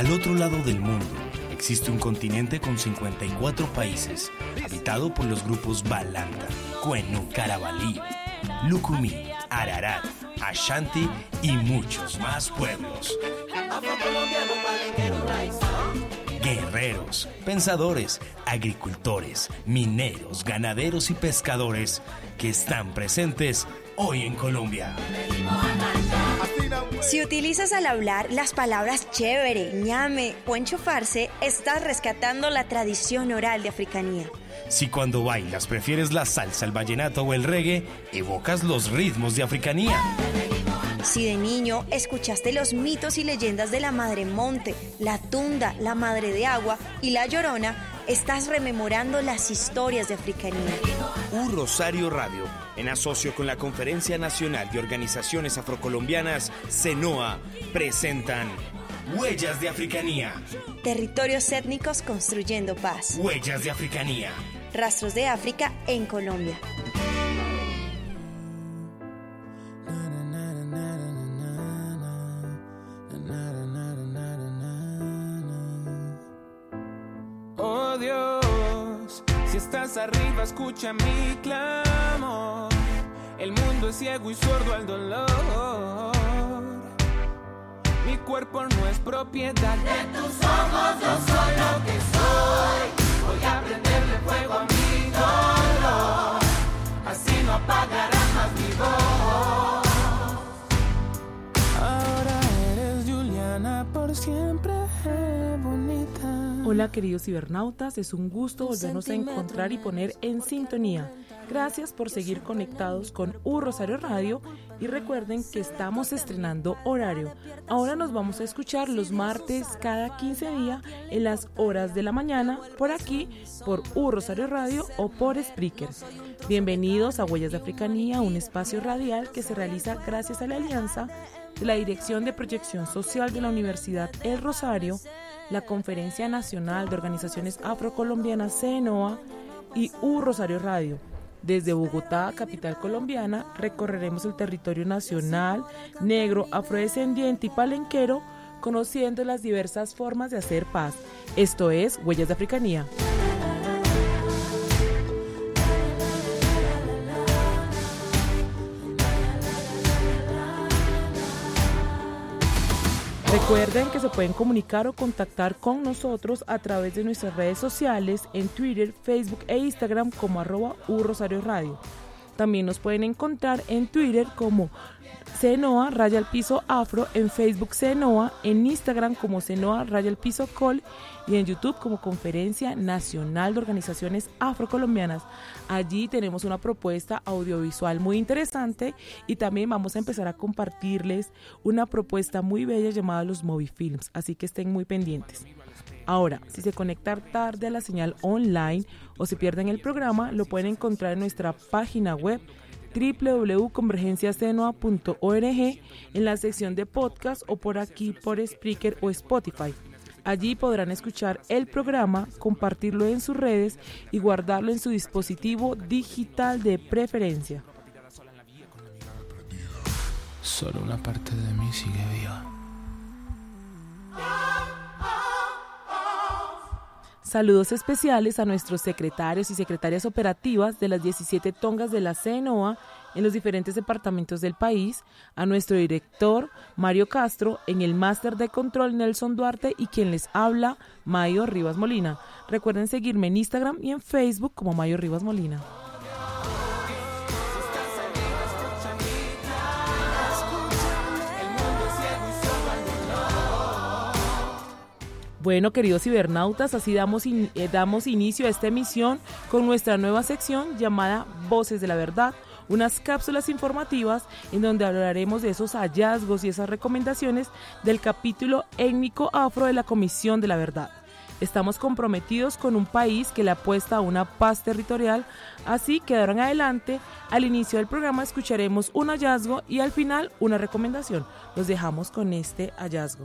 Al otro lado del mundo existe un continente con 54 países, habitado por los grupos Balanta, Cuenu, Carabalí, Lucumí, Ararat, Ashanti y muchos más pueblos. Guerreros, pensadores, agricultores, mineros, ganaderos y pescadores que están presentes hoy en Colombia. Si utilizas al hablar las palabras chévere, ñame o enchufarse, estás rescatando la tradición oral de africanía. Si cuando bailas prefieres la salsa, el vallenato o el reggae, evocas los ritmos de africanía. Si de niño escuchaste los mitos y leyendas de la Madre Monte, la Tunda, la Madre de Agua y la Llorona, estás rememorando las historias de africanía. Un Rosario Radio, en asocio con la Conferencia Nacional de Organizaciones Afrocolombianas, CENOA, presentan Huellas de Africanía. Territorios étnicos construyendo paz. Huellas de Africanía. Rastros de África en Colombia. Oh Dios, si estás arriba, escucha mi clamor. El mundo es ciego y sordo al dolor. Mi cuerpo no es propiedad de tus ojos, yo soy lo que soy. Voy a prenderle fuego a mi dolor. Así no apagarás más mi voz. Ahora eres Juliana por siempre bonita. Hola queridos cibernautas, es un gusto volvernos a encontrar y poner en sintonía. Gracias por seguir conectados con U Rosario Radio y recuerden que estamos estrenando horario. Ahora nos vamos a escuchar los martes cada 15 días en las horas de la mañana por aquí, por U Rosario Radio o por Spreaker. Bienvenidos a Huellas de Africanía, un espacio radial que se realiza gracias a la alianza de la Dirección de Proyección Social de la Universidad El Rosario, la Conferencia Nacional de Organizaciones Afrocolombianas CENOA y U Rosario Radio. Desde Bogotá, capital colombiana, recorreremos el territorio nacional, negro, afrodescendiente y palenquero, conociendo las diversas formas de hacer paz. Esto es Huellas de Africanía. Recuerden que se pueden comunicar o contactar con nosotros a través de nuestras redes sociales en Twitter, Facebook e Instagram como arroba Radio. También nos pueden encontrar en Twitter como Cenoa Raya al Piso Afro, en Facebook Cenoa, en Instagram como Cenoa Raya al Piso Col y en YouTube como Conferencia Nacional de Organizaciones Afrocolombianas. Allí tenemos una propuesta audiovisual muy interesante y también vamos a empezar a compartirles una propuesta muy bella llamada los Movie Films, así que estén muy pendientes. Ahora, si se conectan tarde a la señal online o se pierden el programa, lo pueden encontrar en nuestra página web www.convergenciacenoa.org en la sección de podcast o por aquí por Spreaker o Spotify. Allí podrán escuchar el programa, compartirlo en sus redes y guardarlo en su dispositivo digital de preferencia. Solo una parte de mí sigue viva. Saludos especiales a nuestros secretarios y secretarias operativas de las 17 tongas de la CNOA en los diferentes departamentos del país, a nuestro director Mario Castro, en el máster de control Nelson Duarte y quien les habla, Mayo Rivas Molina. Recuerden seguirme en Instagram y en Facebook como Mayo Rivas Molina. Bueno, queridos cibernautas, así damos, eh, damos inicio a esta emisión con nuestra nueva sección llamada Voces de la Verdad, unas cápsulas informativas en donde hablaremos de esos hallazgos y esas recomendaciones del capítulo étnico afro de la Comisión de la Verdad. Estamos comprometidos con un país que le apuesta a una paz territorial, así que de adelante, al inicio del programa escucharemos un hallazgo y al final una recomendación. Los dejamos con este hallazgo.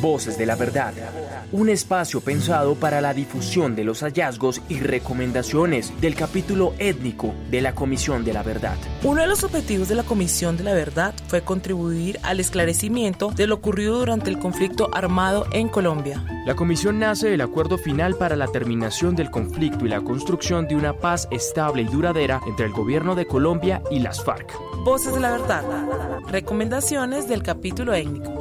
Voces de la Verdad un espacio pensado para la difusión de los hallazgos y recomendaciones del capítulo étnico de la Comisión de la Verdad. Uno de los objetivos de la Comisión de la Verdad fue contribuir al esclarecimiento de lo ocurrido durante el conflicto armado en Colombia. La comisión nace del acuerdo final para la terminación del conflicto y la construcción de una paz estable y duradera entre el gobierno de Colombia y las FARC. Voces de la Verdad. Recomendaciones del capítulo étnico.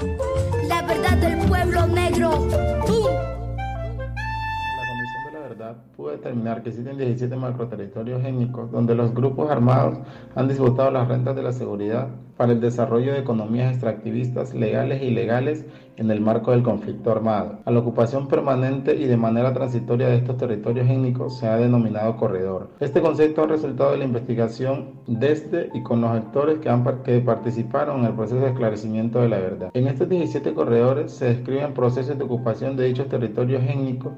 La verdad del pueblo negro. La Comisión de la Verdad pudo determinar que existen 17 macroterritorios étnicos donde los grupos armados han disputado las rentas de la seguridad para el desarrollo de economías extractivistas legales e ilegales en el marco del conflicto armado. A la ocupación permanente y de manera transitoria de estos territorios étnicos se ha denominado corredor. Este concepto ha resultado de la investigación desde y con los actores que, han, que participaron en el proceso de esclarecimiento de la verdad. En estos 17 corredores se describen procesos de ocupación de dichos territorios étnicos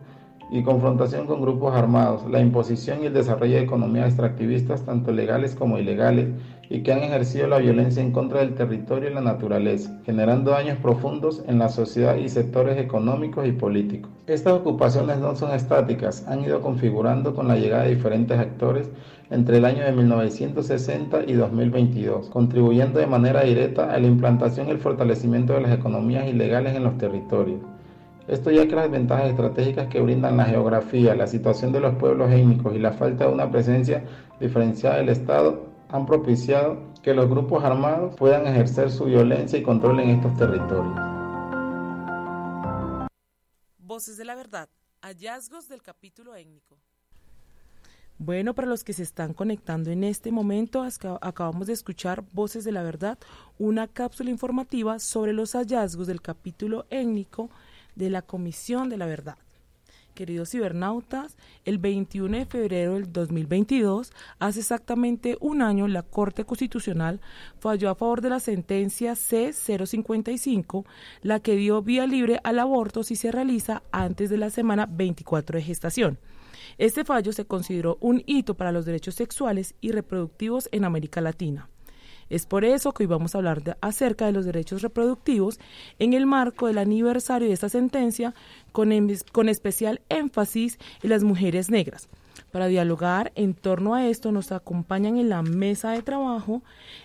y confrontación con grupos armados, la imposición y el desarrollo de economías extractivistas tanto legales como ilegales y que han ejercido la violencia en contra del territorio y la naturaleza, generando daños profundos en la sociedad y sectores económicos y políticos. Estas ocupaciones no son estáticas, han ido configurando con la llegada de diferentes actores entre el año de 1960 y 2022, contribuyendo de manera directa a la implantación y el fortalecimiento de las economías ilegales en los territorios. Esto ya que las ventajas estratégicas que brindan la geografía, la situación de los pueblos étnicos y la falta de una presencia diferenciada del Estado han propiciado que los grupos armados puedan ejercer su violencia y control en estos territorios. Voces de la verdad, hallazgos del capítulo étnico. Bueno, para los que se están conectando en este momento, acabamos de escuchar Voces de la Verdad, una cápsula informativa sobre los hallazgos del capítulo étnico de la Comisión de la Verdad. Queridos cibernautas, el 21 de febrero del 2022, hace exactamente un año, la Corte Constitucional falló a favor de la sentencia C-055, la que dio vía libre al aborto si se realiza antes de la semana 24 de gestación. Este fallo se consideró un hito para los derechos sexuales y reproductivos en América Latina. Es por eso que hoy vamos a hablar acerca de los derechos reproductivos en el marco del aniversario de esta sentencia, con, con especial énfasis en las mujeres negras. Para dialogar en torno a esto nos acompañan en la mesa de trabajo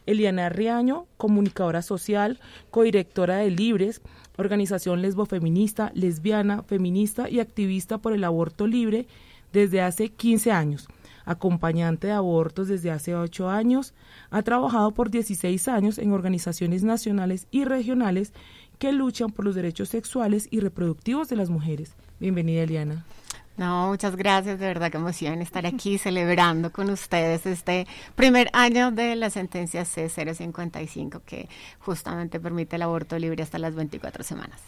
Eliana Riaño, comunicadora social, codirectora de Libres, organización lesbofeminista, lesbiana, feminista y activista por el aborto libre desde hace 15 años acompañante de abortos desde hace ocho años, ha trabajado por 16 años en organizaciones nacionales y regionales que luchan por los derechos sexuales y reproductivos de las mujeres. Bienvenida, Eliana. No, muchas gracias, de verdad que emoción estar aquí celebrando con ustedes este primer año de la sentencia C055 que justamente permite el aborto libre hasta las 24 semanas.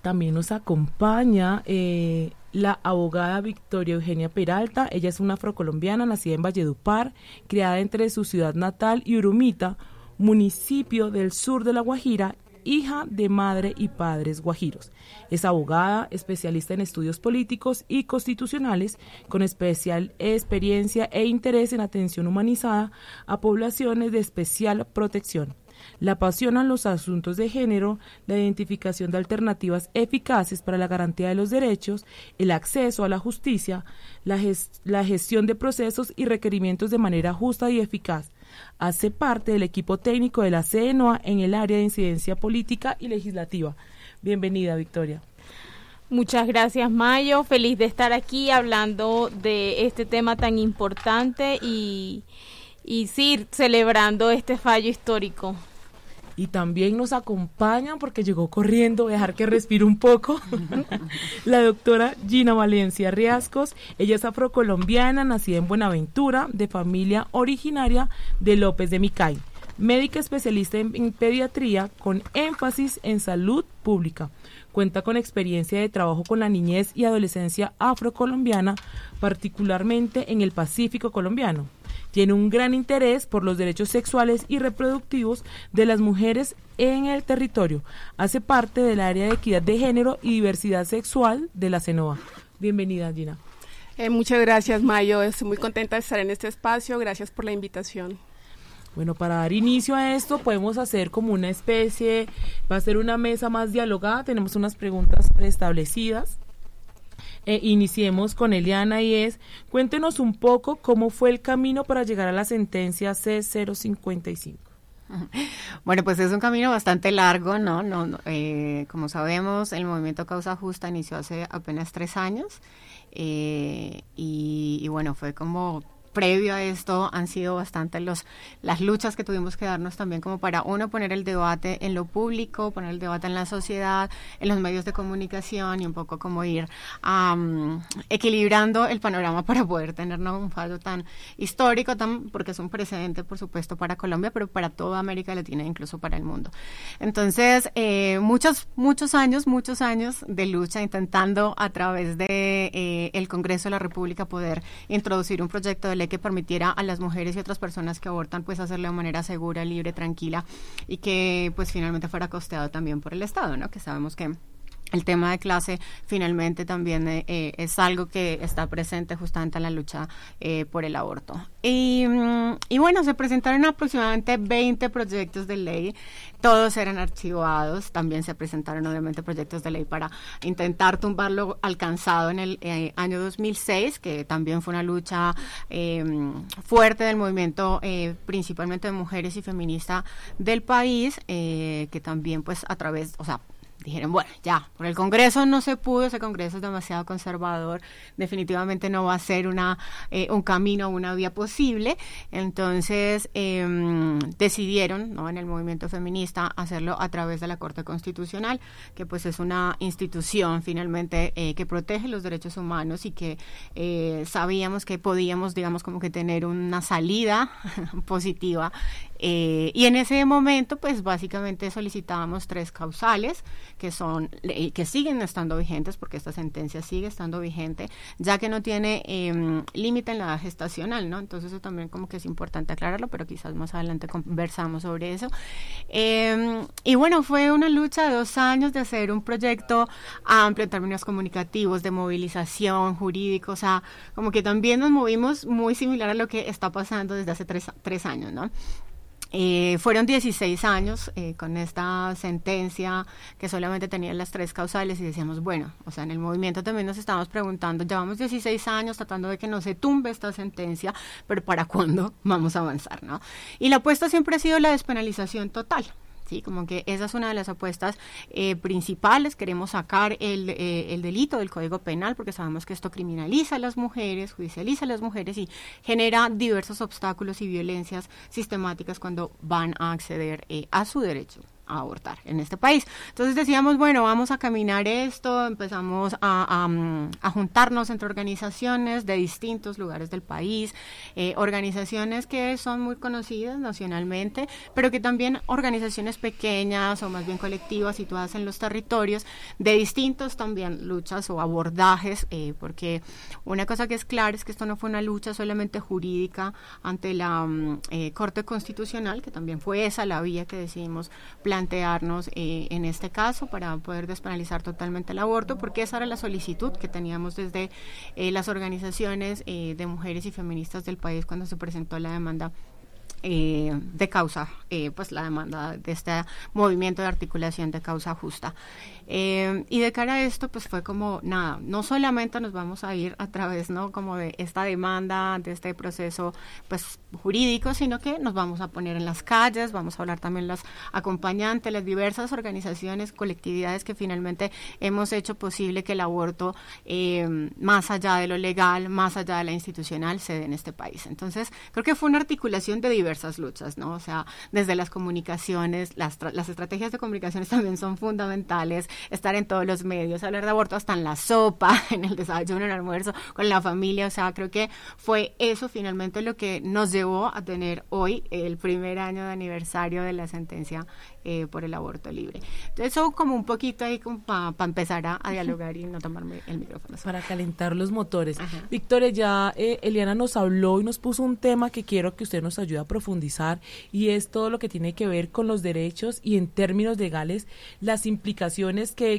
También nos acompaña eh, la abogada Victoria Eugenia Peralta. Ella es una afrocolombiana nacida en Valledupar, criada entre su ciudad natal y Urumita, municipio del sur de La Guajira, hija de madre y padres guajiros. Es abogada, especialista en estudios políticos y constitucionales, con especial experiencia e interés en atención humanizada a poblaciones de especial protección Le apasionan los asuntos de género, la identificación de alternativas eficaces para la garantía de los derechos, el acceso a la justicia, la, la gestión de procesos y requerimientos de manera justa y eficaz. Hace parte del equipo técnico de la CNOA en el área de incidencia política y legislativa. Bienvenida, Victoria. Muchas gracias, Mayo. Feliz de estar aquí hablando de este tema tan importante y, y sí, celebrando este fallo histórico. Y también nos acompañan porque llegó corriendo, dejar que respire un poco, la doctora Gina Valencia Riascos. Ella es afrocolombiana, nacida en Buenaventura, de familia originaria de López de Micay. Médica especialista en pediatría con énfasis en salud pública Cuenta con experiencia de trabajo con la niñez y adolescencia afrocolombiana, particularmente en el Pacífico colombiano. Tiene un gran interés por los derechos sexuales y reproductivos de las mujeres en el territorio. Hace parte del área de equidad de género y diversidad sexual de la CENOA. Bienvenida, Gina. Eh, muchas gracias, Mayo. Estoy muy contenta de estar en este espacio. Gracias por la invitación. Bueno, para dar inicio a esto podemos hacer como una especie, va a ser una mesa más dialogada, tenemos unas preguntas preestablecidas. Eh, iniciemos con Eliana y es, cuéntenos un poco cómo fue el camino para llegar a la sentencia C055. Bueno, pues es un camino bastante largo, ¿no? no, eh, como sabemos, el movimiento Causa Justa inició hace apenas tres años eh, y, y, bueno, fue como previo a esto han sido bastante los, las luchas que tuvimos que darnos también como para uno poner el debate en lo público, poner el debate en la sociedad, en los medios de comunicación y un poco como ir equilibrando el panorama para poder tener un fallo tan histórico, tan, porque es un precedente por supuesto para Colombia, pero para toda América Latina, incluso para el mundo. Entonces, eh, muchos, muchos años, muchos años de lucha intentando a través de eh, Congreso de la República poder introducir un proyecto de que permitiera a las mujeres y otras personas que abortan pues hacerlo de manera segura, libre, tranquila y que pues finalmente fuera costeado también por el Estado, ¿no? Que sabemos que el tema de clase finalmente también eh, eh, es algo que está presente justamente en la lucha eh, por el aborto. Y, mm, bueno, se presentaron aproximadamente 20 proyectos de ley, todos eran archivados, también se presentaron obviamente proyectos de ley para intentar tumbar lo alcanzado en el año 2006, que también fue una lucha fuerte del movimiento principalmente de mujeres y feministas del país, que también pues a través, o sea, dijeron, bueno, ya, por el Congreso no se pudo, ese Congreso es demasiado conservador, definitivamente no va a ser una, eh, un camino, una vía posible. Entonces em, decidieron, ¿no? en el movimiento feminista, hacerlo a través de la Corte Constitucional, que pues es una institución finalmente eh, que protege los derechos humanos y que eh, sabíamos que podíamos, digamos, como que tener una salida positiva eh, y en ese momento, pues básicamente solicitábamos tres causales que son que siguen estando vigentes, porque esta sentencia sigue estando vigente, ya que no tiene em, límite en la edad gestacional, ¿no? Entonces eso también como que es importante aclararlo, pero quizás más adelante conversamos sobre eso. Em, y bueno, fue una lucha de dos años de hacer un proyecto amplio en términos comunicativos, de movilización, jurídico, o sea, como que también nos movimos muy similar a lo que está pasando desde hace tres, tres años, ¿no? Eh, fueron 16 años eh, con esta sentencia que solamente tenía las tres causales y decíamos, bueno, o sea, en el movimiento también nos estábamos preguntando, llevamos 16 años tratando de que no se tumbe esta sentencia, pero ¿para cuándo vamos a avanzar? ¿no? Y la apuesta siempre ha sido la despenalización total. Como que esa es una de las apuestas eh, principales. Queremos sacar el, eh, el, delito del Código Penal porque sabemos que esto criminaliza a las mujeres, judicializa a las mujeres y genera diversos obstáculos y violencias sistemáticas cuando van a acceder eh, a su derecho a abortar en este país. Entonces decíamos, bueno, vamos a caminar esto, empezamos a, a, juntarnos entre organizaciones de distintos lugares del país, eh, organizaciones que son muy conocidas nacionalmente, pero que también organizaciones pequeñas o más bien colectivas situadas en los territorios de distintos también luchas o abordajes, eh, porque una cosa que es clara es que esto no fue una lucha solamente jurídica ante la mm, eh, Corte Constitucional, que también fue esa la vía que decidimos plantearnos eh, en este caso para poder despenalizar totalmente el aborto, porque esa era la solicitud que teníamos desde eh, las organizaciones eh, de mujeres y feministas del país cuando se presentó la demanda eh, de causa, eh, pues la demanda de este movimiento de articulación de causa justa. Eh, y de cara a esto, pues fue como, nada, no solamente nos vamos a ir a través, ¿no? Como de esta demanda, de este proceso, pues jurídico, sino que nos vamos a poner en las calles, vamos a hablar también las acompañantes, las diversas organizaciones, colectividades que finalmente hemos hecho posible que el aborto, eh, más allá de lo legal, más allá de la institucional, se dé en este país. Entonces, creo que fue una articulación de diversas luchas, ¿no? O sea, desde las comunicaciones, las, las estrategias de comunicaciones también son fundamentales, estar en todos los medios, hablar de aborto hasta en la sopa, en el desayuno, en el almuerzo, con la familia, o sea, creo que fue eso finalmente lo que nos llevó a tener hoy el primer año de aniversario de la sentencia eh, por el aborto libre. Entonces, eso como un poquito ahí para empezar a, dialogar y no tomarme el micrófono. Para calentar los motores. Victoria, ya eh, Eliana nos habló y nos puso un tema que quiero que usted nos ayude a profundizar y es todo lo que tiene que ver con los derechos y en términos legales las implicaciones que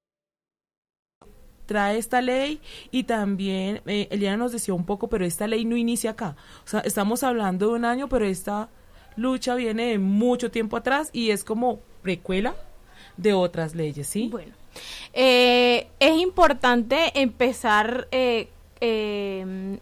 trae esta ley y también eh, Eliana nos decía un poco, pero esta ley no inicia acá. O sea, estamos hablando de un año, pero esta lucha viene de mucho tiempo atrás y es como precuela de otras leyes, ¿sí? Bueno, eh, es importante empezar eh, eh,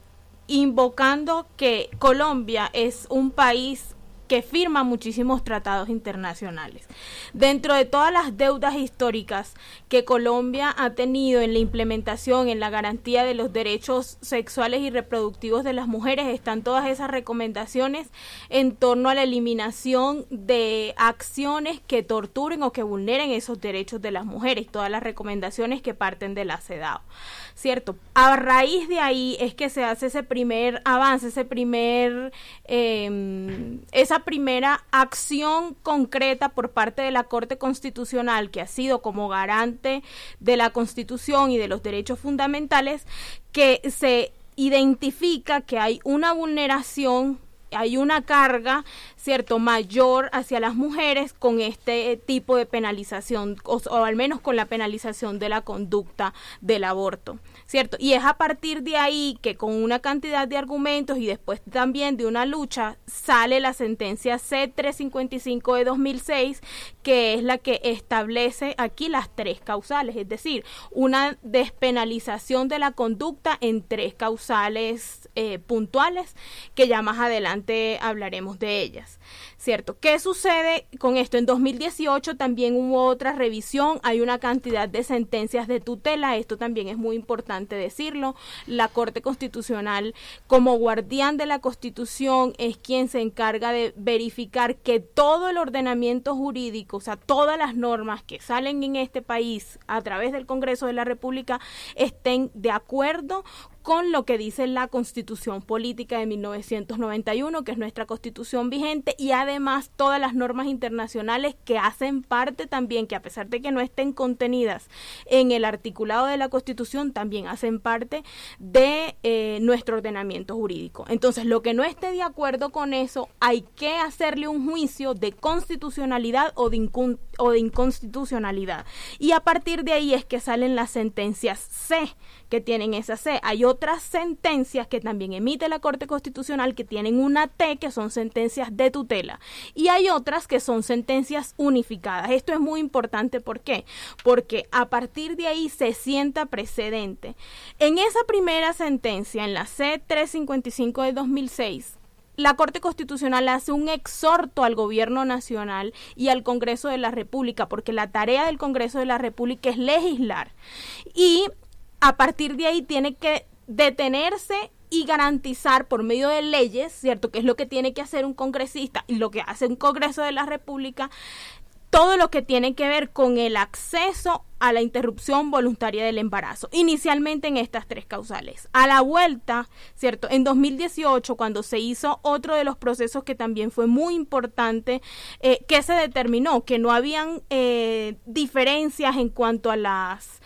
invocando que Colombia es un país que firma muchísimos tratados internacionales. Dentro de todas las deudas históricas que Colombia ha tenido en la implementación, en la garantía de los derechos sexuales y reproductivos de las mujeres, están todas esas recomendaciones en torno a la eliminación de acciones que torturen o que vulneren esos derechos de las mujeres, todas las recomendaciones que parten de la CEDAW. ¿Cierto? A raíz de ahí es que se hace ese primer avance, ese primer, eh, esa primera acción concreta por parte de la Corte Constitucional, que ha sido como garante de la Constitución y de los derechos fundamentales, que se identifica que hay una vulneración hay una carga, cierto, mayor hacia las mujeres con este tipo de penalización, o, o, al menos con la penalización de la conducta del aborto. ¿Cierto? Y es a partir de ahí que con una cantidad de argumentos y después también de una lucha sale la sentencia C355 de 2006, que es la que establece aquí las tres causales, es decir, una despenalización de la conducta en tres causales eh, puntuales, que ya más adelante hablaremos de ellas. ¿Cierto? ¿Qué sucede con esto? En 2018 también hubo otra revisión, hay una cantidad de sentencias de tutela, esto también es muy importante decirlo. La Corte Constitucional, como guardián de la Constitución, es quien se encarga de verificar que todo el ordenamiento jurídico, o sea, todas las normas que salen en este país a través del Congreso de la República estén de acuerdo con lo que dice la Constitución Política de 1991, que es nuestra constitución vigente, y además todas las normas internacionales que hacen parte también, que a pesar de que no estén contenidas en el articulado de la Constitución, también hacen parte de eh, nuestro ordenamiento jurídico. Entonces, lo que no esté de acuerdo con eso, hay que hacerle un juicio de constitucionalidad o de, o de inconstitucionalidad. Y a partir de ahí es que salen las sentencias C que tienen esa C. Hay otras sentencias que también emite la Corte Constitucional que tienen una T, que son sentencias de tutela. Y hay otras que son sentencias unificadas. Esto es muy importante, ¿por qué? Porque a partir de ahí se sienta precedente. En esa primera sentencia, en la C355 de 2006, la Corte Constitucional hace un exhorto al Gobierno Nacional y al Congreso de la República, porque la tarea del Congreso de la República es legislar. Y a partir de ahí tiene que detenerse y garantizar por medio de leyes, ¿cierto? Que es lo que tiene que hacer un congresista y lo que hace un Congreso de la República, todo lo que tiene que ver con el acceso a la interrupción voluntaria del embarazo, inicialmente en estas tres causales. A la vuelta, ¿cierto? En 2018, cuando se hizo otro de los procesos que también fue muy importante, eh, que se determinó que no habían eh, diferencias en cuanto a las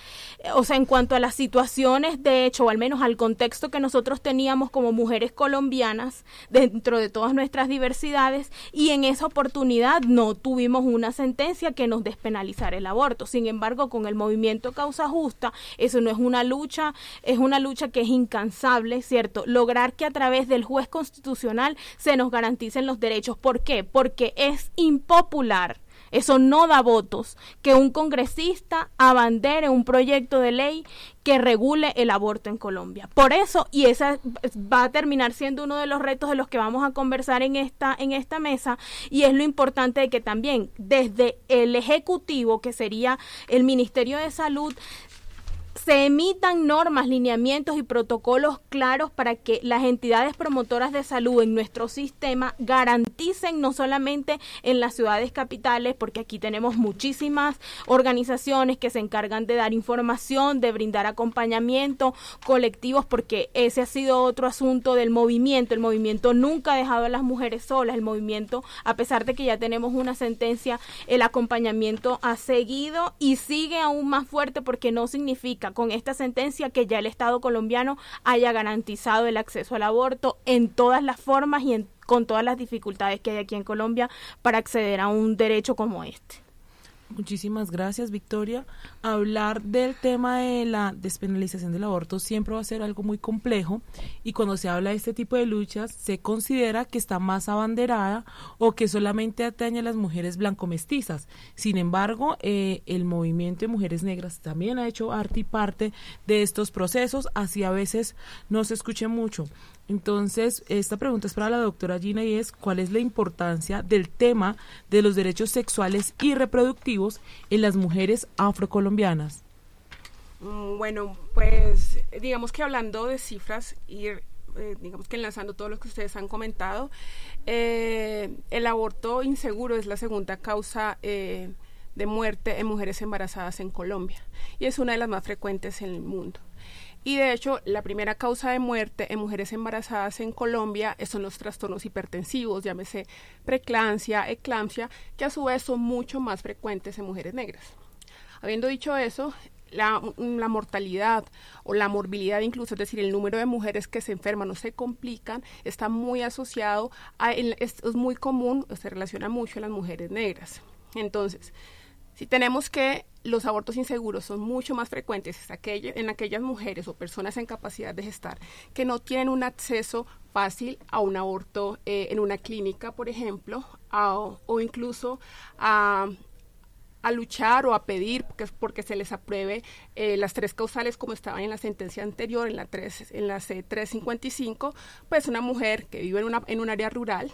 o sea, en cuanto a las situaciones de hecho, o al menos al contexto que nosotros teníamos como mujeres colombianas dentro de todas nuestras diversidades, y en esa oportunidad no tuvimos una sentencia que nos despenalizara el aborto. Sin embargo, con el movimiento Causa Justa, eso no es una lucha, es una lucha que es incansable, ¿cierto? Lograr que a través del juez constitucional se nos garanticen los derechos. ¿Por qué? Porque es impopular eso no da votos. Que un congresista abandere un proyecto de ley que regule el aborto en Colombia. Por eso, y esa va a terminar siendo uno de los retos de los que vamos a conversar en esta, en esta mesa, y es lo importante de que también desde el Ejecutivo, que sería el Ministerio de Salud, se emitan normas, lineamientos y protocolos claros para que las entidades promotoras de salud en nuestro sistema garanticen no solamente en las ciudades capitales, porque aquí tenemos muchísimas organizaciones que se encargan de dar información, de brindar acompañamiento, colectivos, porque ese ha sido otro asunto del movimiento. El movimiento nunca ha dejado a las mujeres solas. El movimiento, a pesar de que ya tenemos una sentencia, el acompañamiento ha seguido y sigue aún más fuerte porque no significa con esta sentencia que ya el Estado colombiano haya garantizado el acceso al aborto en todas las formas y con todas las dificultades que hay aquí en Colombia para acceder a un derecho como este. Muchísimas gracias, Victoria. Hablar del tema de la despenalización del aborto siempre va a ser algo muy complejo y cuando se habla de este tipo de luchas se considera que está más abanderada o que solamente atañe a las mujeres blanco-mestizas. Sin embargo, eh, el movimiento de mujeres negras también ha hecho arte y parte de estos procesos, así a veces no se escuche mucho. Entonces, esta pregunta es para la doctora Gina y es cuál es la importancia del tema de los derechos sexuales y reproductivos en las mujeres afrocolombianas. Mm, bueno, pues digamos que hablando de cifras y eh, digamos que enlazando todo lo que ustedes han comentado, eh, el aborto inseguro es la segunda causa eh, de muerte en mujeres embarazadas en Colombia y es una de las más frecuentes en el mundo. Y de hecho, la primera causa de muerte en mujeres embarazadas en Colombia son los trastornos hipertensivos, llámese preeclampsia, eclampsia, que a su vez son mucho más frecuentes en mujeres negras. Habiendo dicho eso, la, mortalidad o la morbilidad incluso, es decir, el número de mujeres que se enferman o se complican, está muy asociado a, es, es muy común, se relaciona mucho en las mujeres negras. Entonces, si tenemos que los abortos inseguros son mucho más frecuentes en aquellas mujeres o personas en capacidad de gestar que no tienen un acceso fácil a un aborto eh, en una clínica, por ejemplo, o incluso a, luchar o a pedir porque, porque se les apruebe eh, las tres causales como estaban en la sentencia anterior, en la, 3, en la C355, pues una mujer que vive en, una, en un área rural,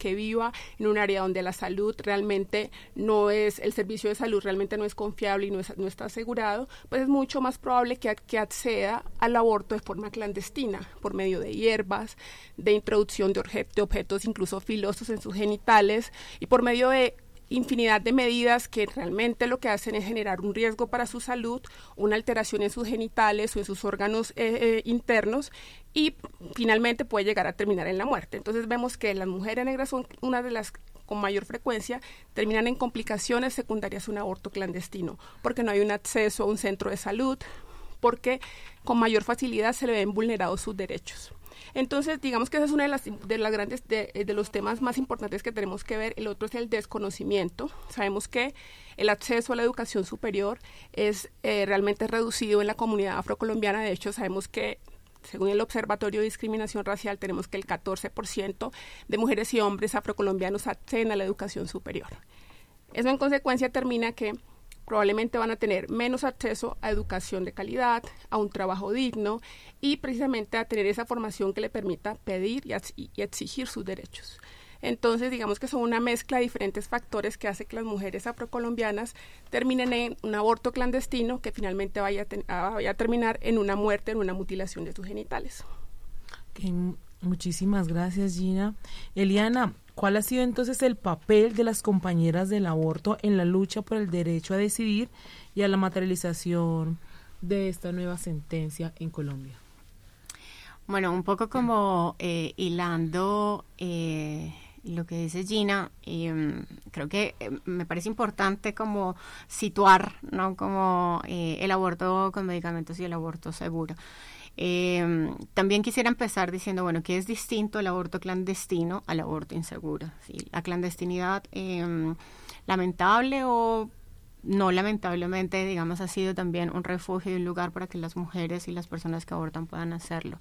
que viva en un área donde la salud realmente no es, el servicio de salud realmente no es confiable y no, no está asegurado, pues es mucho más probable que, acceda al aborto de forma clandestina, por medio de hierbas, de introducción de objetos incluso filosos en sus genitales y por medio de infinidad de medidas que realmente lo que hacen es generar un riesgo para su salud, una alteración en sus genitales o en sus órganos eh, eh, internos y finalmente puede llegar a terminar en la muerte. Entonces vemos que las mujeres negras son una de las con mayor frecuencia terminan en complicaciones secundarias un aborto clandestino, porque no hay un acceso a un centro de salud, porque con mayor facilidad se le ven vulnerados sus derechos. Entonces, digamos que ese es uno de las, de las grandes, de, de, los temas más importantes que tenemos que ver. El otro es el desconocimiento. Sabemos que el acceso a la educación superior es eh, realmente reducido en la comunidad afrocolombiana. De hecho, sabemos que según el Observatorio de Discriminación Racial, tenemos que el 14% de mujeres y hombres afrocolombianos acceden a la educación superior. Eso en consecuencia termina que probablemente van a tener menos acceso a educación de calidad, a un trabajo digno y precisamente a tener esa formación que le permita pedir y, exigir sus derechos. Entonces, digamos que son una mezcla de diferentes factores que hace que las mujeres afrocolombianas terminen en un aborto clandestino que finalmente vaya a, vaya a terminar en una muerte, en una mutilación de sus genitales. muchísimas gracias, Gina. Eliana, ¿Cuál ha sido entonces el papel de las compañeras del aborto en la lucha por el derecho a decidir y a la materialización de esta nueva sentencia en Colombia? Bueno, un poco como eh, hilando eh, lo que dice Gina, em, creo que eh, me parece importante como situar, ¿no? Como el aborto con medicamentos y el aborto seguro. Eh, también quisiera empezar diciendo, bueno, que es distinto el aborto clandestino al aborto inseguro. ¿sí? La clandestinidad eh, lamentable o no lamentablemente, digamos, ha sido también un refugio y un lugar para que las mujeres y las personas que abortan puedan hacerlo.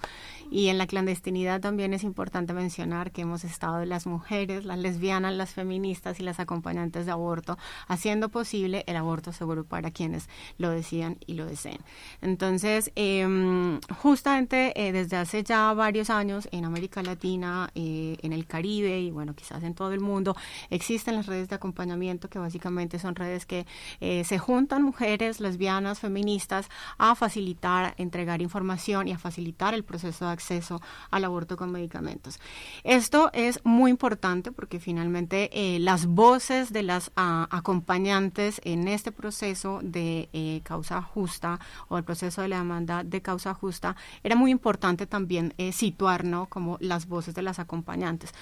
Y en la clandestinidad también es importante mencionar que hemos estado las mujeres, las lesbianas, las feministas y las acompañantes de aborto haciendo posible el aborto seguro para quienes lo decían y lo deseen. Entonces, eh, justamente eh, desde hace ya varios años en América Latina, eh, en el Caribe y bueno, quizás en todo el mundo, existen las redes de acompañamiento que básicamente son redes que eh, se juntan mujeres lesbianas, feministas, a facilitar, entregar información y a facilitar el proceso de acceso al aborto con medicamentos. Esto es muy importante porque finalmente eh, las voces de las ah, acompañantes en este proceso de eh, causa justa o el proceso de la demanda de causa justa era muy importante también situar ¿no? como las voces de las acompañantes.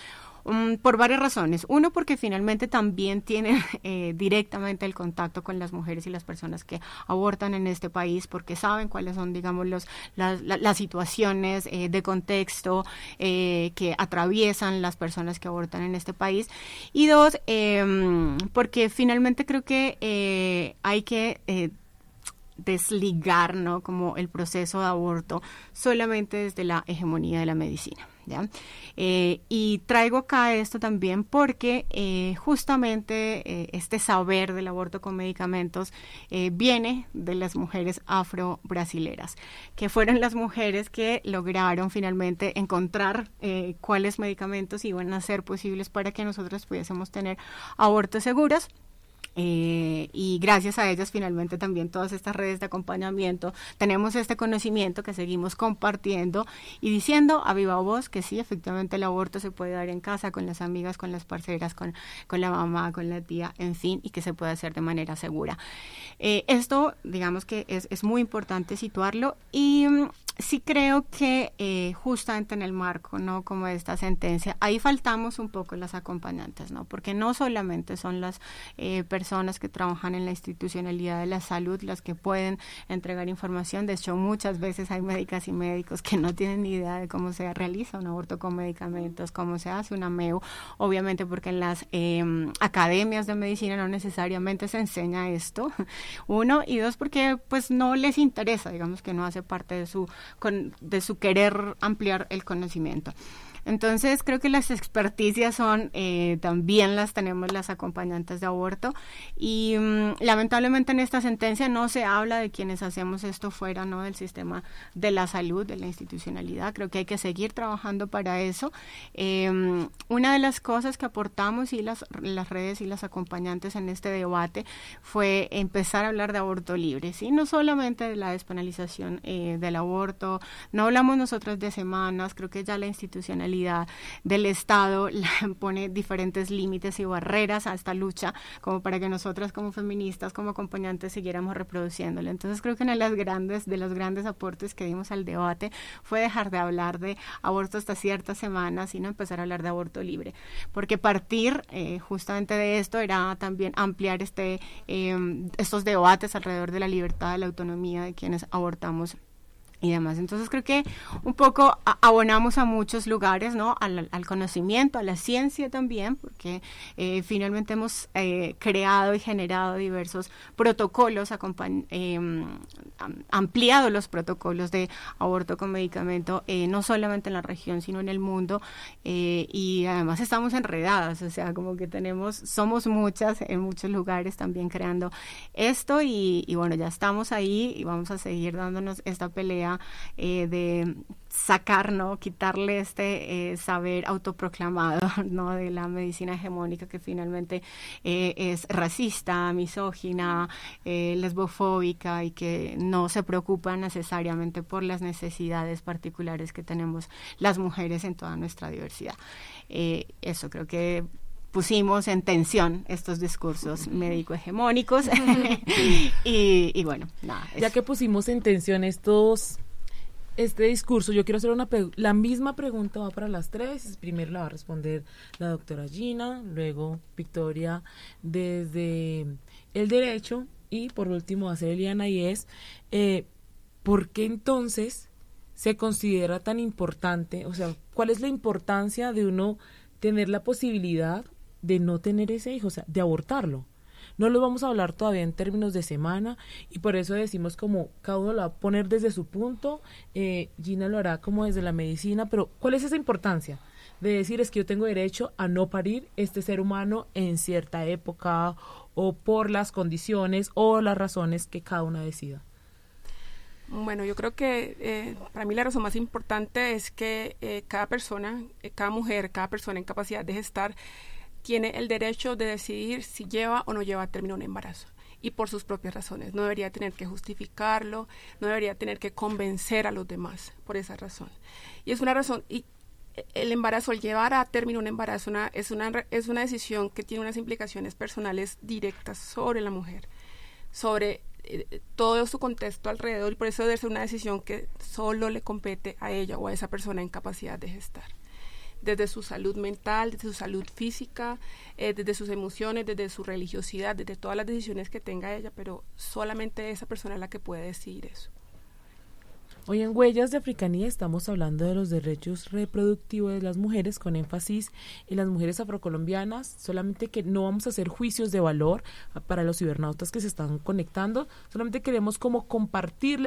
Um, por varias razones. Uno, porque finalmente también tienen eh, directamente el contacto con las mujeres y las personas que abortan en este país, porque saben cuáles son, digamos, los, las, las situaciones eh, de contexto eh, que atraviesan las personas que abortan en este país. Y dos, em, porque finalmente creo que hay que desligar, ¿no? Como el proceso de aborto solamente desde la hegemonía de la medicina. Eh, y traigo acá esto también porque eh, justamente eh, este saber del aborto con medicamentos viene de las mujeres afro-brasileras, que fueron las mujeres que lograron finalmente encontrar cuáles medicamentos iban a ser posibles para que nosotros pudiésemos tener abortos seguros eh, y gracias a ellas finalmente también todas estas redes de acompañamiento tenemos este conocimiento que seguimos compartiendo y diciendo a viva voz que sí, efectivamente el aborto se puede dar en casa con las amigas, con las parceras, con, con la mamá, con la tía, en fin, y que se puede hacer de manera segura. Eh, esto, digamos que es, es muy importante situarlo y mm, sí creo que eh, justamente en el marco, ¿no? Como esta sentencia, ahí faltamos un poco las acompañantes, ¿no? Porque no solamente son las eh, personas que trabajan en la institucionalidad de la salud las que pueden entregar información, de hecho muchas veces hay médicas y médicos que no tienen ni idea de cómo se realiza un aborto con medicamentos, cómo se hace una MEU, obviamente porque en las em, academias de medicina no necesariamente se enseña esto, uno, y dos, porque pues no les interesa, digamos que no hace parte de su con, de su querer ampliar el conocimiento. Entonces, creo que las experticias son, eh, también las tenemos las acompañantes de aborto y mm, lamentablemente en esta sentencia no se habla de quienes hacemos esto fuera ¿no? del sistema de la salud, de la institucionalidad. Creo que hay que seguir trabajando para eso. Em, una de las cosas que aportamos y las, las redes y las acompañantes en este debate fue empezar a hablar de aborto libre, ¿sí? no solamente de la despenalización eh, del aborto, aborto, no hablamos nosotros de semanas, creo que ya la institucionalidad del Estado pone diferentes límites y barreras a esta lucha como para que nosotras como feministas, como acompañantes siguiéramos reproduciéndolo. Entonces creo que una de las grandes, de los grandes aportes que dimos al debate fue dejar de hablar de aborto hasta ciertas semanas, sino empezar a hablar de aborto libre, porque partir eh, justamente de esto era también ampliar este em, estos debates alrededor de la libertad, de la autonomía de quienes abortamos y demás. Entonces creo que un poco abonamos a muchos lugares, ¿no? Al, conocimiento, a la ciencia también, porque eh, finalmente hemos eh, creado y generado diversos protocolos, eh, ampliado los protocolos de aborto con medicamento, eh, no solamente en la región, sino en el mundo, y además estamos enredadas, o sea, como que tenemos, somos muchas en muchos lugares también creando esto, y, y bueno, ya estamos ahí y vamos a seguir dándonos esta pelea eh, de sacar, ¿no? Quitarle este eh, saber autoproclamado, ¿no? De la medicina hegemónica que finalmente eh, es racista, misógina, lesbofóbica y que no se preocupa necesariamente por las necesidades particulares que tenemos las mujeres en toda nuestra diversidad. eso creo que pusimos en tensión estos discursos médico-hegemónicos y, bueno, nada. Ya que pusimos en tensión estos este discurso, yo quiero hacer una la misma pregunta va para las tres. Primero la va a responder la doctora Gina, luego Victoria desde el derecho y por último va a ser Eliana y es eh, ¿por qué entonces se considera tan importante? O sea, ¿cuál es la importancia de uno tener la posibilidad de no tener ese hijo, o sea, de abortarlo. No lo vamos a hablar todavía en términos de semana y por eso decimos como cada uno lo va a poner desde su punto, eh, Gina lo hará como desde la medicina, pero ¿cuál es esa importancia? de decir es que yo tengo derecho a no parir este ser humano en cierta época o por las condiciones o las razones que cada una decida. Bueno, yo creo que eh, para mí la razón más importante es que eh, cada persona, cada mujer, cada persona en capacidad de gestar tiene el derecho de decidir si lleva o no lleva a término un embarazo y por sus propias razones. No debería tener que justificarlo, no debería tener que convencer a los demás por esa razón. Y es una razón, y el embarazo, el llevar a término un embarazo es, una, es una decisión que tiene unas implicaciones personales directas sobre la mujer, sobre eh, todo su contexto alrededor, y por eso debe ser una decisión que solo le compete a ella o a esa persona en capacidad de gestar desde su salud mental, desde su salud física, eh, desde sus emociones, desde su religiosidad, desde todas las decisiones que tenga ella, pero solamente esa persona es la que puede decidir eso. Hoy en Huellas de Africanía estamos hablando de los derechos reproductivos de las mujeres con énfasis en las mujeres afrocolombianas, solamente que no vamos a hacer juicios de valor para los cibernautas que se están conectando, solamente queremos como compartir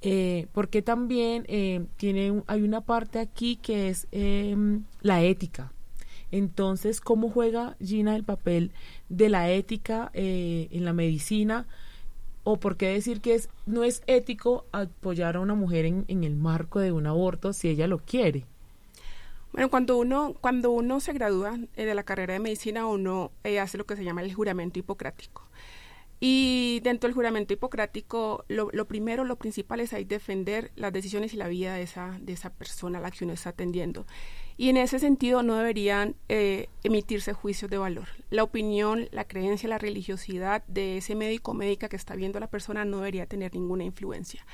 eh, porque también eh, tiene hay una parte aquí que es em, la ética Entonces, ¿cómo juega Gina el papel de la ética eh, en la medicina? ¿O por qué decir que es, no es ético apoyar a una mujer en, el marco de un aborto si ella lo quiere? Bueno, cuando uno, cuando uno se gradúa eh, de la carrera de medicina, uno eh, hace lo que se llama el juramento hipocrático. Y dentro del juramento hipocrático, lo, primero, lo principal es ahí defender las decisiones y la vida de esa, de esa persona a la que uno está atendiendo. Y en ese sentido no deberían eh, emitirse juicios de valor. La opinión, la creencia, la religiosidad de ese médico o médica que está viendo a la persona no debería tener ninguna influencia.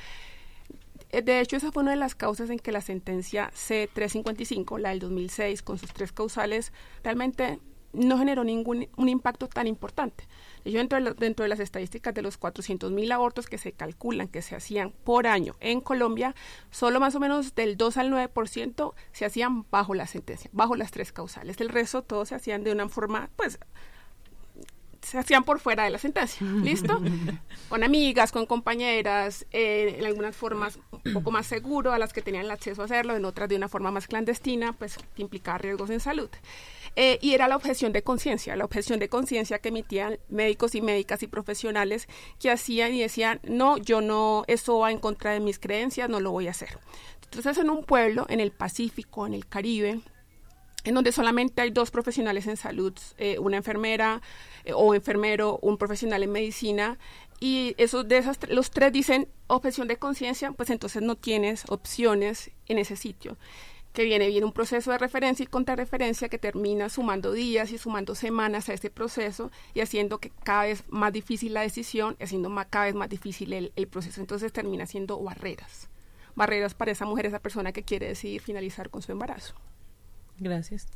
Eh, de hecho, esa fue una de las causas en que la sentencia C355, la del 2006, con sus tres causales, realmente no generó ningún un impacto tan importante. Hecho, dentro de, dentro de las estadísticas de los 400.000 abortos que se calculan que se hacían por año en Colombia, solo más o menos del 2 al 9% se hacían bajo la sentencia, bajo las tres causales. El resto todos se hacían de una forma, pues, se hacían por fuera de la sentencia, ¿listo? con amigas, con compañeras, eh, en algunas formas un poco más seguro, a las que tenían el acceso a hacerlo, en otras de una forma más clandestina, pues que implicaba riesgos en salud. Eh, y era la objeción de conciencia, la objeción de conciencia que emitían médicos y médicas y profesionales que hacían y decían, no, yo no, eso va en contra de mis creencias, no lo voy a hacer. Entonces, en un pueblo, en el Pacífico, en el Caribe, en donde solamente hay dos profesionales en salud, eh, una enfermera eh, o enfermero, un profesional en medicina, y esos de esas los tres dicen objeción de conciencia, pues entonces no tienes opciones en ese sitio que viene bien un proceso de referencia y contrarreferencia que termina sumando días y sumando semanas a este proceso y haciendo que cada vez más difícil la decisión y haciendo más, cada vez más difícil el, el proceso. Entonces termina siendo barreras, barreras para esa mujer, esa persona que quiere decidir finalizar con su embarazo. Gracias.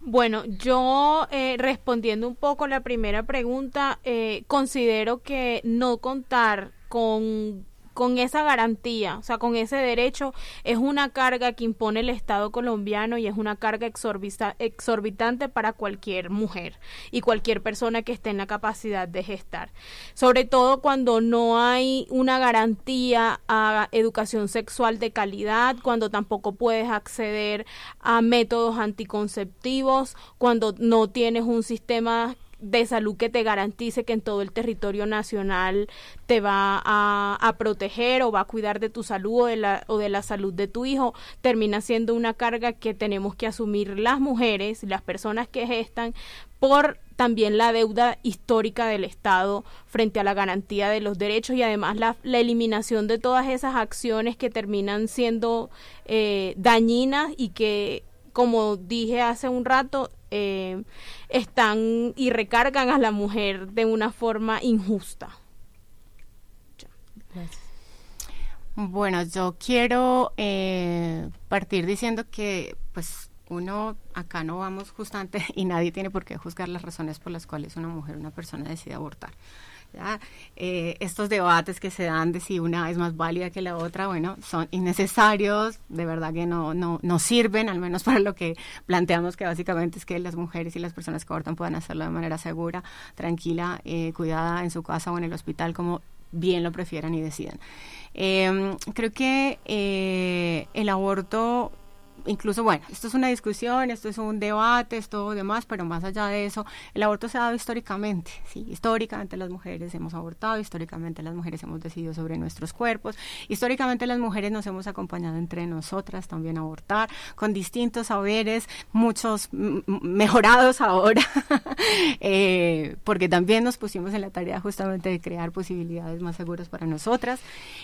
Bueno, yo eh, respondiendo un poco la primera pregunta, eh, considero que no contar con con esa garantía, o sea, con ese derecho, es una carga que impone el Estado colombiano y es una carga exorbitante para cualquier mujer y cualquier persona que esté en la capacidad de gestar. Sobre todo cuando no hay una garantía a educación sexual de calidad, cuando tampoco puedes acceder a métodos anticonceptivos, cuando no tienes un sistema de salud que te garantice que en todo el territorio nacional te va a, proteger o va a cuidar de tu salud o de, la, o de la salud de tu hijo, termina siendo una carga que tenemos que asumir las mujeres, las personas que gestan, por también la deuda histórica del Estado frente a la garantía de los derechos y además la, la eliminación de todas esas acciones que terminan siendo eh, dañinas y que, como dije hace un rato, eh, están y recargan a la mujer de una forma injusta. Bueno, yo quiero eh, partir diciendo que pues uno acá no vamos justamente y nadie tiene por qué juzgar las razones por las cuales una mujer, una persona decide abortar. Eh, estos debates que se dan de si una es más válida que la otra, bueno, son innecesarios, de verdad que no, no, no sirven, al menos para lo que planteamos que básicamente es que las mujeres y las personas que abortan puedan hacerlo de manera segura, tranquila, eh, cuidada en su casa o en el hospital, como bien lo prefieran y decidan. Eh, creo que el aborto incluso, bueno, esto es una discusión, esto es un debate, esto demás, pero más allá de eso, el aborto se ha dado históricamente, ¿sí? Históricamente las mujeres hemos abortado, históricamente las mujeres hemos decidido sobre nuestros cuerpos, históricamente las mujeres nos hemos acompañado entre nosotras también a abortar, con distintos saberes, muchos mejorados ahora, eh, porque también nos pusimos en la tarea justamente de crear posibilidades más seguras para nosotras.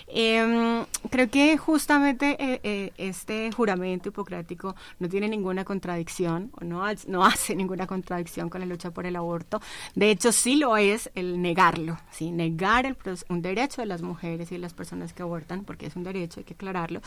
Em, creo que justamente eh, eh, este juramento no tiene ninguna contradicción o no, no hace ninguna contradicción con la lucha por el aborto. De hecho, sí lo es el negarlo, ¿sí? negar un derecho de las mujeres y de las personas que abortan, porque es un derecho, hay que aclararlo,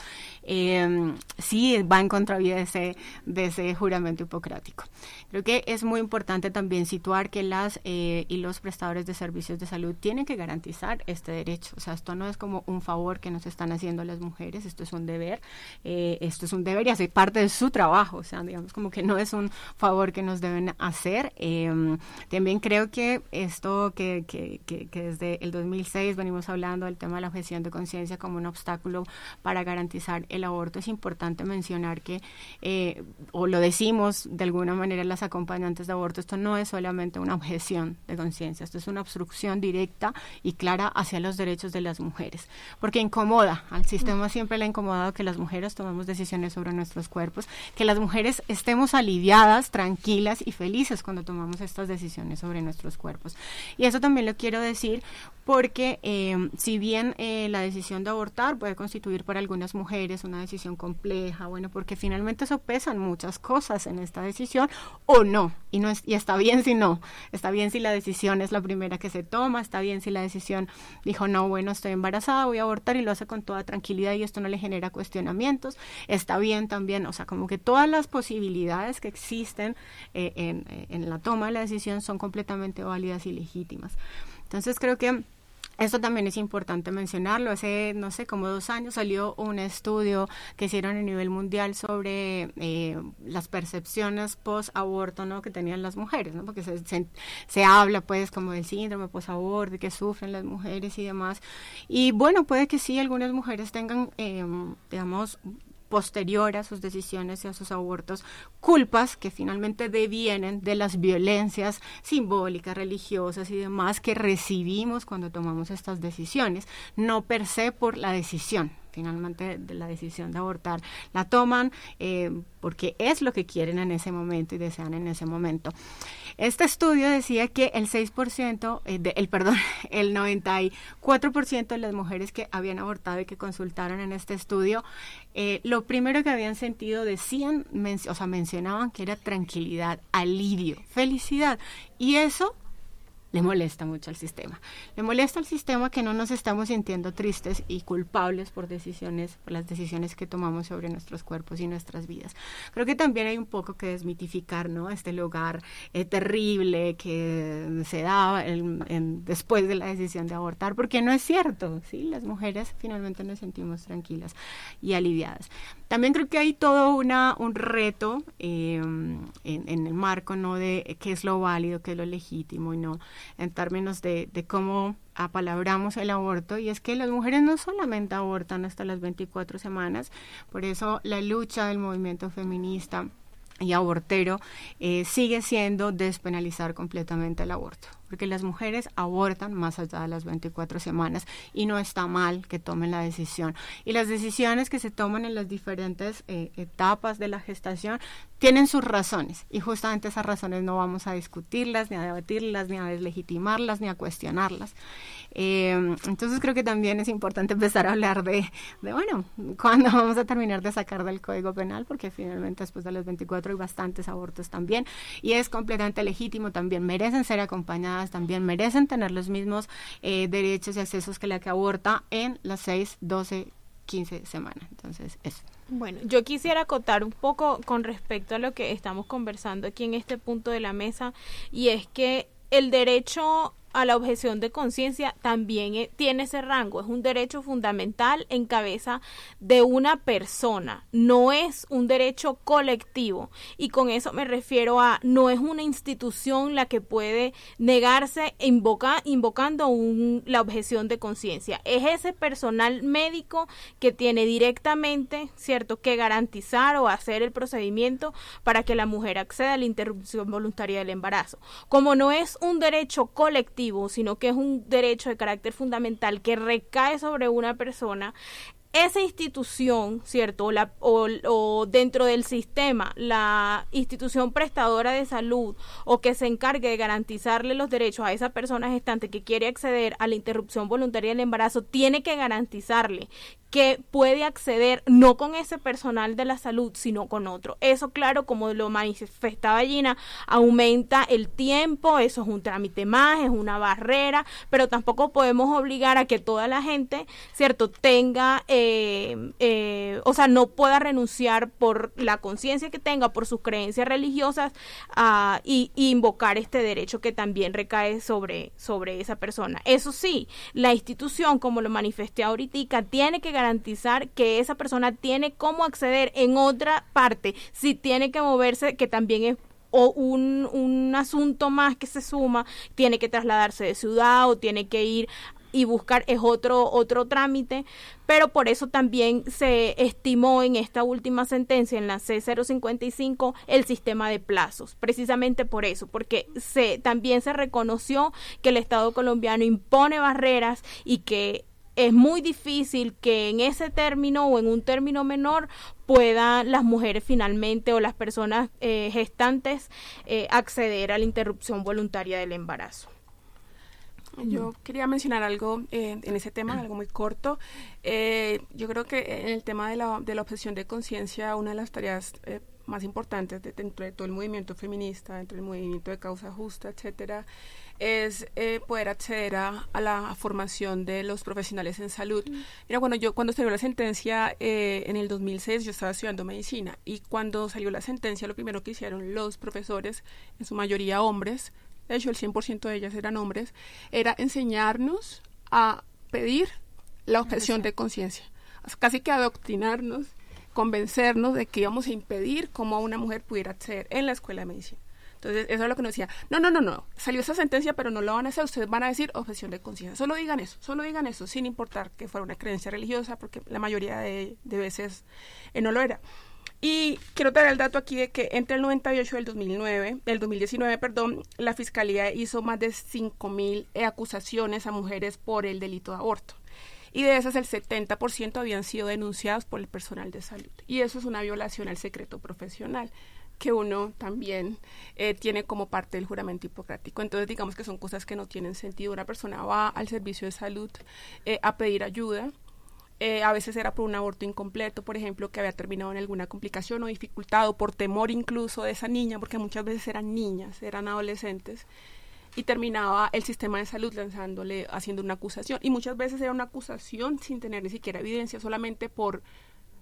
eh, sí va en contravía de ese, juramento hipocrático. Creo que es muy importante también situar que las eh, y los prestadores de servicios de salud tienen que garantizar este derecho. O sea, esto no es como un favor que nos están haciendo las mujeres, esto es un deber, eh, esto es un deber y hace parte de su trabajo, o sea, digamos como que no es un favor que nos deben hacer. Em, también creo que esto que, que, que, desde el 2006 venimos hablando del tema de la objeción de conciencia como un obstáculo para garantizar el aborto, es importante mencionar que, eh, o lo decimos de alguna manera las acompañantes de aborto, esto no es solamente una objeción de conciencia, esto es una obstrucción directa y clara hacia los derechos de las mujeres, porque incomoda, al sistema siempre le ha incomodado que las mujeres tomemos decisiones sobre nuestros cuerpos, que las mujeres estemos aliviadas, tranquilas y felices cuando tomamos estas decisiones sobre nuestros cuerpos. Y eso también lo quiero decir porque eh, si bien eh, la decisión de abortar puede constituir para algunas mujeres una decisión compleja, bueno, porque finalmente eso pesan muchas cosas en esta decisión o no, y no es, y está bien si no, está bien si la decisión es la primera que se toma, está bien si la decisión dijo no, bueno, estoy embarazada, voy a abortar y lo hace con toda tranquilidad y esto no le genera cuestionamientos, está bien también, o sea, como que todas las posibilidades que existen eh, en, en la toma de la decisión son completamente válidas y legítimas. Entonces creo que esto también es importante mencionarlo. Hace, no sé, como dos años salió un estudio que hicieron a nivel mundial sobre eh, las percepciones post-aborto ¿no? que tenían las mujeres, ¿no? porque se, se, se habla pues como del síndrome post-aborto, que sufren las mujeres y demás. Y bueno, puede que sí, algunas mujeres tengan, eh, digamos, posterior a sus decisiones y a sus abortos, culpas que finalmente devienen de las violencias simbólicas, religiosas y demás que recibimos cuando tomamos estas decisiones, no per se por la decisión, finalmente la decisión de abortar la toman eh, porque es lo que quieren en ese momento y desean en ese momento. Este estudio decía que el 6%, eh, de, el perdón, el 94% de las mujeres que habían abortado y que consultaron en este estudio, eh, lo primero que habían sentido decían, men o sea, mencionaban que era tranquilidad, alivio, felicidad. Y eso le molesta mucho al sistema. Le molesta al sistema que no nos estamos sintiendo tristes y culpables por decisiones, por las decisiones que tomamos sobre nuestros cuerpos y nuestras vidas. Creo que también hay un poco que desmitificar, ¿no? Este lugar eh, terrible que se da en, en, después de la decisión de abortar, porque no es cierto, ¿sí? Las mujeres finalmente nos sentimos tranquilas y aliviadas. También creo que hay todo una, un reto eh, en, en, el marco, ¿no? De qué es lo válido, qué es lo legítimo y no en términos de, de cómo apalabramos el aborto. Y es que las mujeres no solamente abortan hasta las 24 semanas, por eso la lucha del movimiento feminista y abortero eh, sigue siendo despenalizar completamente el aborto porque las mujeres abortan más allá de las 24 semanas y no está mal que tomen la decisión. Y las decisiones que se toman en las diferentes eh, etapas de la gestación tienen sus razones y justamente esas razones no vamos a discutirlas, ni a debatirlas, ni a deslegitimarlas, ni a cuestionarlas. Eh, entonces creo que también es importante empezar a hablar de, bueno, cuándo vamos a terminar de sacar del Código Penal, porque finalmente después de los 24 hay bastantes abortos también y es completamente legítimo, también merecen ser acompañadas también merecen tener los mismos eh, derechos y accesos que la que aborta en las 6, 12, 15 semanas. Entonces, eso. Bueno, yo quisiera acotar un poco con respecto a lo que estamos conversando aquí en este punto de la mesa y es que el derecho a la objeción de conciencia también eh, tiene ese rango, es un derecho fundamental en cabeza de una persona, no es un derecho colectivo. Y con eso me refiero a no es una institución la que puede negarse invoca, invocando un, la objeción de conciencia, es ese personal médico que tiene directamente, cierto, que garantizar o hacer el procedimiento para que la mujer acceda a la interrupción voluntaria del embarazo. Como no es un derecho colectivo sino que es un derecho de carácter fundamental que recae sobre una persona, esa institución, ¿cierto? La, o, dentro del sistema, la institución prestadora de salud o que se encargue de garantizarle los derechos a esa persona gestante que quiere acceder a la interrupción voluntaria del embarazo, tiene que garantizarle que puede acceder no con ese personal de la salud, sino con otro. Eso, claro, como lo manifestaba Gina, aumenta el tiempo, eso es un trámite más, es una barrera, pero tampoco podemos obligar a que toda la gente, ¿cierto?, tenga, eh, eh, o sea, no pueda renunciar por la conciencia que tenga, por sus creencias religiosas, y, y, invocar este derecho que también recae sobre, sobre esa persona. Eso sí, la institución, como lo manifesté ahorita, tiene que garantizar que esa persona tiene cómo acceder en otra parte, si tiene que moverse, que también es o un, un asunto más que se suma, tiene que trasladarse de ciudad o tiene que ir y buscar es otro otro trámite, pero por eso también se estimó en esta última sentencia en la C055 el sistema de plazos, precisamente por eso, porque se también se reconoció que el Estado colombiano impone barreras y que es muy difícil que en ese término o en un término menor puedan las mujeres finalmente o las personas eh, gestantes eh, acceder a la interrupción voluntaria del embarazo. Yo quería mencionar algo eh, en ese tema, algo muy corto. yo creo que en el tema de la, de la obsesión de conciencia, una de las tareas más importantes dentro de todo el movimiento feminista, dentro del movimiento de causa justa, etcétera, es eh, poder acceder a, la formación de los profesionales en salud. Mira, bueno, yo cuando salió la sentencia eh, en el 2006, yo estaba estudiando medicina y cuando salió la sentencia, lo primero que hicieron los profesores, en su mayoría hombres, de hecho el 100% de ellas eran hombres, era enseñarnos a pedir la objeción de conciencia, casi que adoctrinarnos, convencernos de que íbamos a impedir cómo una mujer pudiera acceder en la escuela de medicina. Entonces, eso es lo que nos decía. No, no, no, no. Salió esa sentencia, pero no lo van a hacer. Ustedes van a decir objeción de conciencia. Solo digan eso, solo digan eso, sin importar que fuera una creencia religiosa, porque la mayoría de, veces eh, no lo era. Y quiero traer el dato aquí de que entre el 98 y el 2009, el 2019, perdón, la Fiscalía hizo más de 5.000 acusaciones a mujeres por el delito de aborto. Y de esas el 70% habían sido denunciadas por el personal de salud. Y eso es una violación al secreto profesional que uno también eh, tiene como parte del juramento hipocrático. Entonces, digamos que son cosas que no tienen sentido. Una persona va al servicio de salud eh, a pedir ayuda. Eh, a veces era por un aborto incompleto, por ejemplo, que había terminado en alguna complicación o dificultad, o por temor incluso de esa niña, porque muchas veces eran niñas, eran adolescentes, y terminaba el sistema de salud lanzándole, haciendo una acusación. Y muchas veces era una acusación sin tener ni siquiera evidencia, solamente por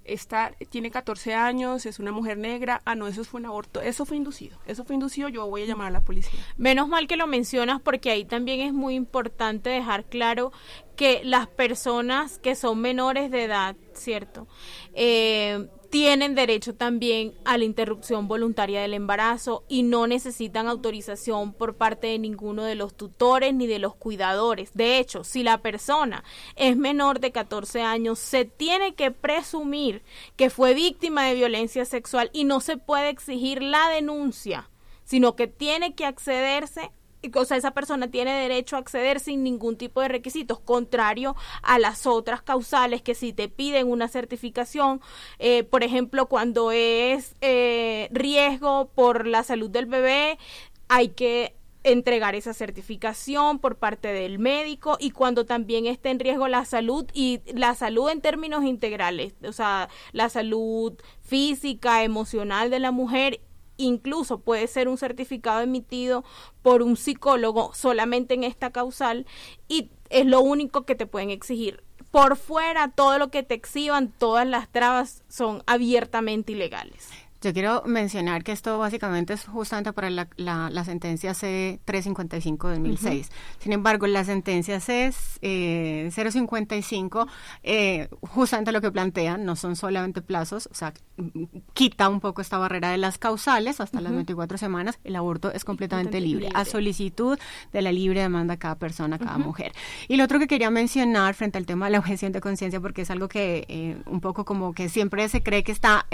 está, tiene 14 años, es una mujer negra, ah, no, eso fue un aborto, eso fue inducido, eso fue inducido, yo voy a llamar a la policía. Menos mal que lo mencionas porque ahí también es muy importante dejar claro que las personas que son menores de edad, ¿cierto? Eh, tienen derecho también a la interrupción voluntaria del embarazo y no necesitan autorización por parte de ninguno de los tutores ni de los cuidadores. De hecho, si la persona es menor de 14 años, se tiene que presumir que fue víctima de violencia sexual y no se puede exigir la denuncia, sino que tiene que accederse o sea, esa persona tiene derecho a acceder sin ningún tipo de requisitos, contrario a las otras causales que si te piden una certificación, eh, por ejemplo, cuando es eh, riesgo por la salud del bebé, hay que entregar esa certificación por parte del médico y cuando también esté en riesgo la salud y la salud en términos integrales, o sea, la salud física, emocional de la mujer incluso puede ser un certificado emitido por un psicólogo solamente en esta causal y es lo único que te pueden exigir. Por fuera, todo lo que te exhiban, todas las trabas son abiertamente ilegales. Yo quiero mencionar que esto básicamente es justamente para la, la, sentencia C355 de 2006. Sin embargo, la sentencia C055, eh, justamente lo que plantean, no son solamente plazos, o sea, quita un poco esta barrera de las causales hasta las 24 semanas, el aborto es completamente libre, a solicitud de la libre demanda cada persona, cada mujer. Y lo otro que quería mencionar frente al tema de la objeción de conciencia, porque es algo que eh, un poco como que siempre se cree que está...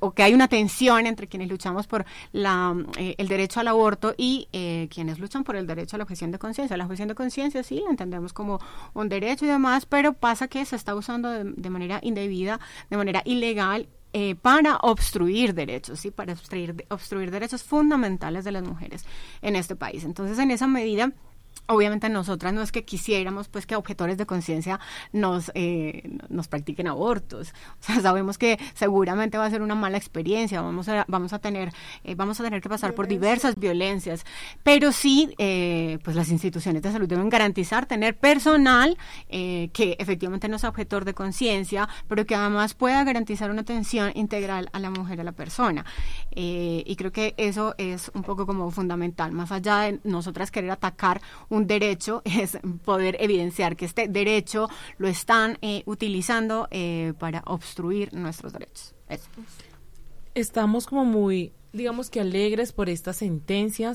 O que hay una tensión entre quienes luchamos por la, eh, el derecho al aborto y eh, quienes luchan por el derecho a la objeción de conciencia. La objeción de conciencia sí la entendemos como un derecho y demás, pero pasa que se está usando de, manera indebida, de manera ilegal eh, para obstruir derechos, ¿sí? para obstruir, obstruir derechos fundamentales de las mujeres en este país. Entonces, en esa medida, Obviamente nosotras no es que quisiéramos pues que objetores de conciencia nos, eh, nos practiquen abortos. O sea, sabemos que seguramente va a ser una mala experiencia, vamos a, vamos a tener, eh, vamos a tener que pasar por diversas violencias, pero sí eh, pues las instituciones de salud deben garantizar tener personal que efectivamente no sea objetor de conciencia, pero que además pueda garantizar una atención integral a la mujer, a la persona. Eh, y creo que eso es un poco como fundamental. Más allá de nosotras querer atacar un derecho, es poder evidenciar que este derecho lo están eh, utilizando eh, para obstruir nuestros derechos. Estamos como muy, digamos que alegres por esta sentencia.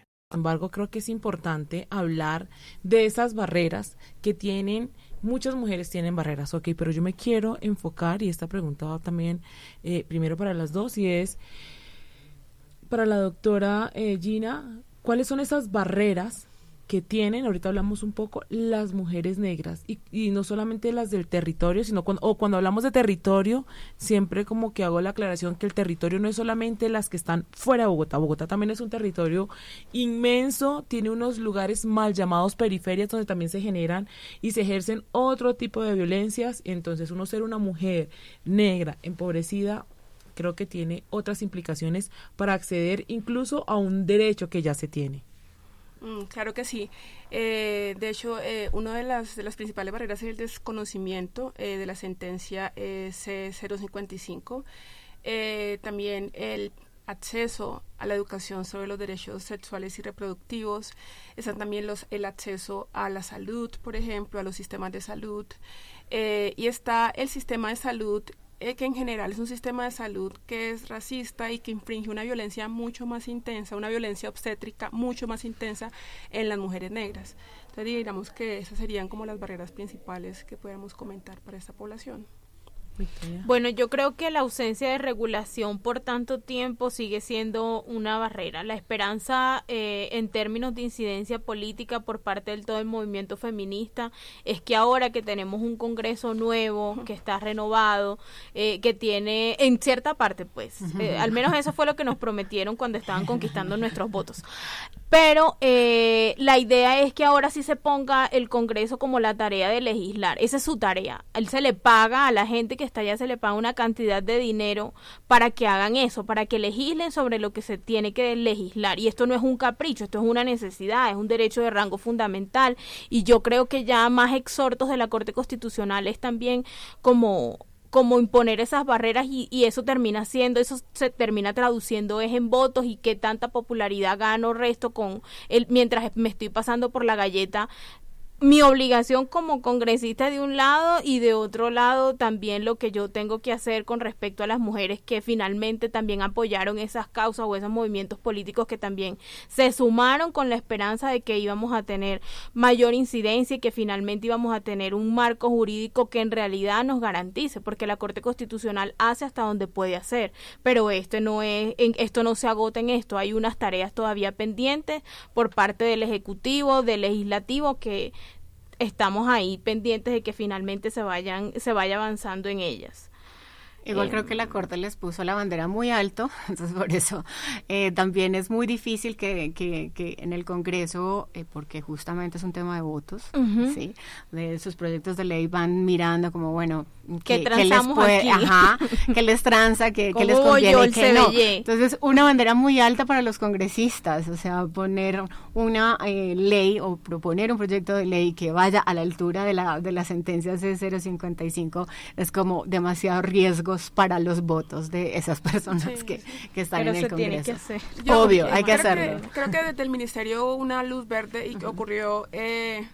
Sin embargo, creo que es importante hablar de esas barreras que tienen, muchas mujeres tienen barreras, ok, pero yo me quiero enfocar, y esta pregunta va también eh, primero para las dos, y es para la doctora eh, Gina, ¿cuáles son esas barreras que tienen, ahorita hablamos un poco, las mujeres negras, y, y no solamente las del territorio, sino cuando, o cuando hablamos de territorio, siempre como que hago la aclaración que el territorio no es solamente las que están fuera de Bogotá, Bogotá también es un territorio inmenso, tiene unos lugares mal llamados periferias donde también se generan y se ejercen otro tipo de violencias, entonces uno ser una mujer negra, empobrecida, creo que tiene otras implicaciones para acceder incluso a un derecho que ya se tiene. Mm, claro que sí. Eh, de hecho, eh, una de las, principales barreras es el desconocimiento eh, de la sentencia C055. también el acceso a la educación sobre los derechos sexuales y reproductivos. Están también los, el acceso a la salud, por ejemplo, a los sistemas de salud. y está el sistema de salud eh, que en general es un sistema de salud que es racista y que infringe una violencia mucho más intensa, una violencia obstétrica mucho más intensa en las mujeres negras. Entonces digamos que esas serían como las barreras principales que podemos comentar para esta población. Bueno, yo creo que la ausencia de regulación por tanto tiempo sigue siendo una barrera. La esperanza eh, en términos de incidencia política por parte del todo el movimiento feminista es que ahora que tenemos un Congreso nuevo, que está renovado, eh, que tiene en cierta parte, pues, eh, al menos eso fue lo que nos prometieron cuando estaban conquistando nuestros votos. Pero la idea es que ahora sí se ponga el Congreso como la tarea de legislar. Esa es su tarea. Él se le paga a la gente que está allá se le paga una cantidad de dinero para que hagan eso, para que legislen sobre lo que se tiene que legislar. Y esto no es un capricho, esto es una necesidad, es un derecho de rango fundamental. Y yo creo que ya más exhortos de la Corte Constitucional es también como como imponer esas barreras y, y, eso termina siendo, eso se termina traduciendo es en votos y qué tanta popularidad gano resto con el mientras me estoy pasando por la galleta mi obligación como congresista de un lado y de otro lado también lo que yo tengo que hacer con respecto a las mujeres que finalmente también apoyaron esas causas o esos movimientos políticos que también se sumaron con la esperanza de que íbamos a tener mayor incidencia y que finalmente íbamos a tener un marco jurídico que en realidad nos garantice porque la Corte Constitucional hace hasta donde puede hacer. Pero esto no es esto no se agota en esto. Hay unas tareas todavía pendientes por parte del ejecutivo del legislativo que estamos ahí pendientes de que finalmente se vayan, se vaya avanzando en ellas. Igual creo que la Corte les puso la bandera muy alto, entonces por eso eh, también es muy difícil que, que, que en el Congreso, eh, porque justamente es un tema de votos, ¿sí? de sus proyectos de ley van mirando como, bueno, que, les puede, ajá, que les tranza, que, les conviene y que no. Entonces, una bandera muy alta para los congresistas, o sea, poner una eh, ley o proponer un proyecto de ley que vaya a la altura de la, de la sentencia C055 es como demasiado riesgos para los votos de esas personas que, que, están en el Congreso. Obvio, hay que hacerlo. creo que desde el Ministerio hubo una luz verde y que ocurrió... Eh,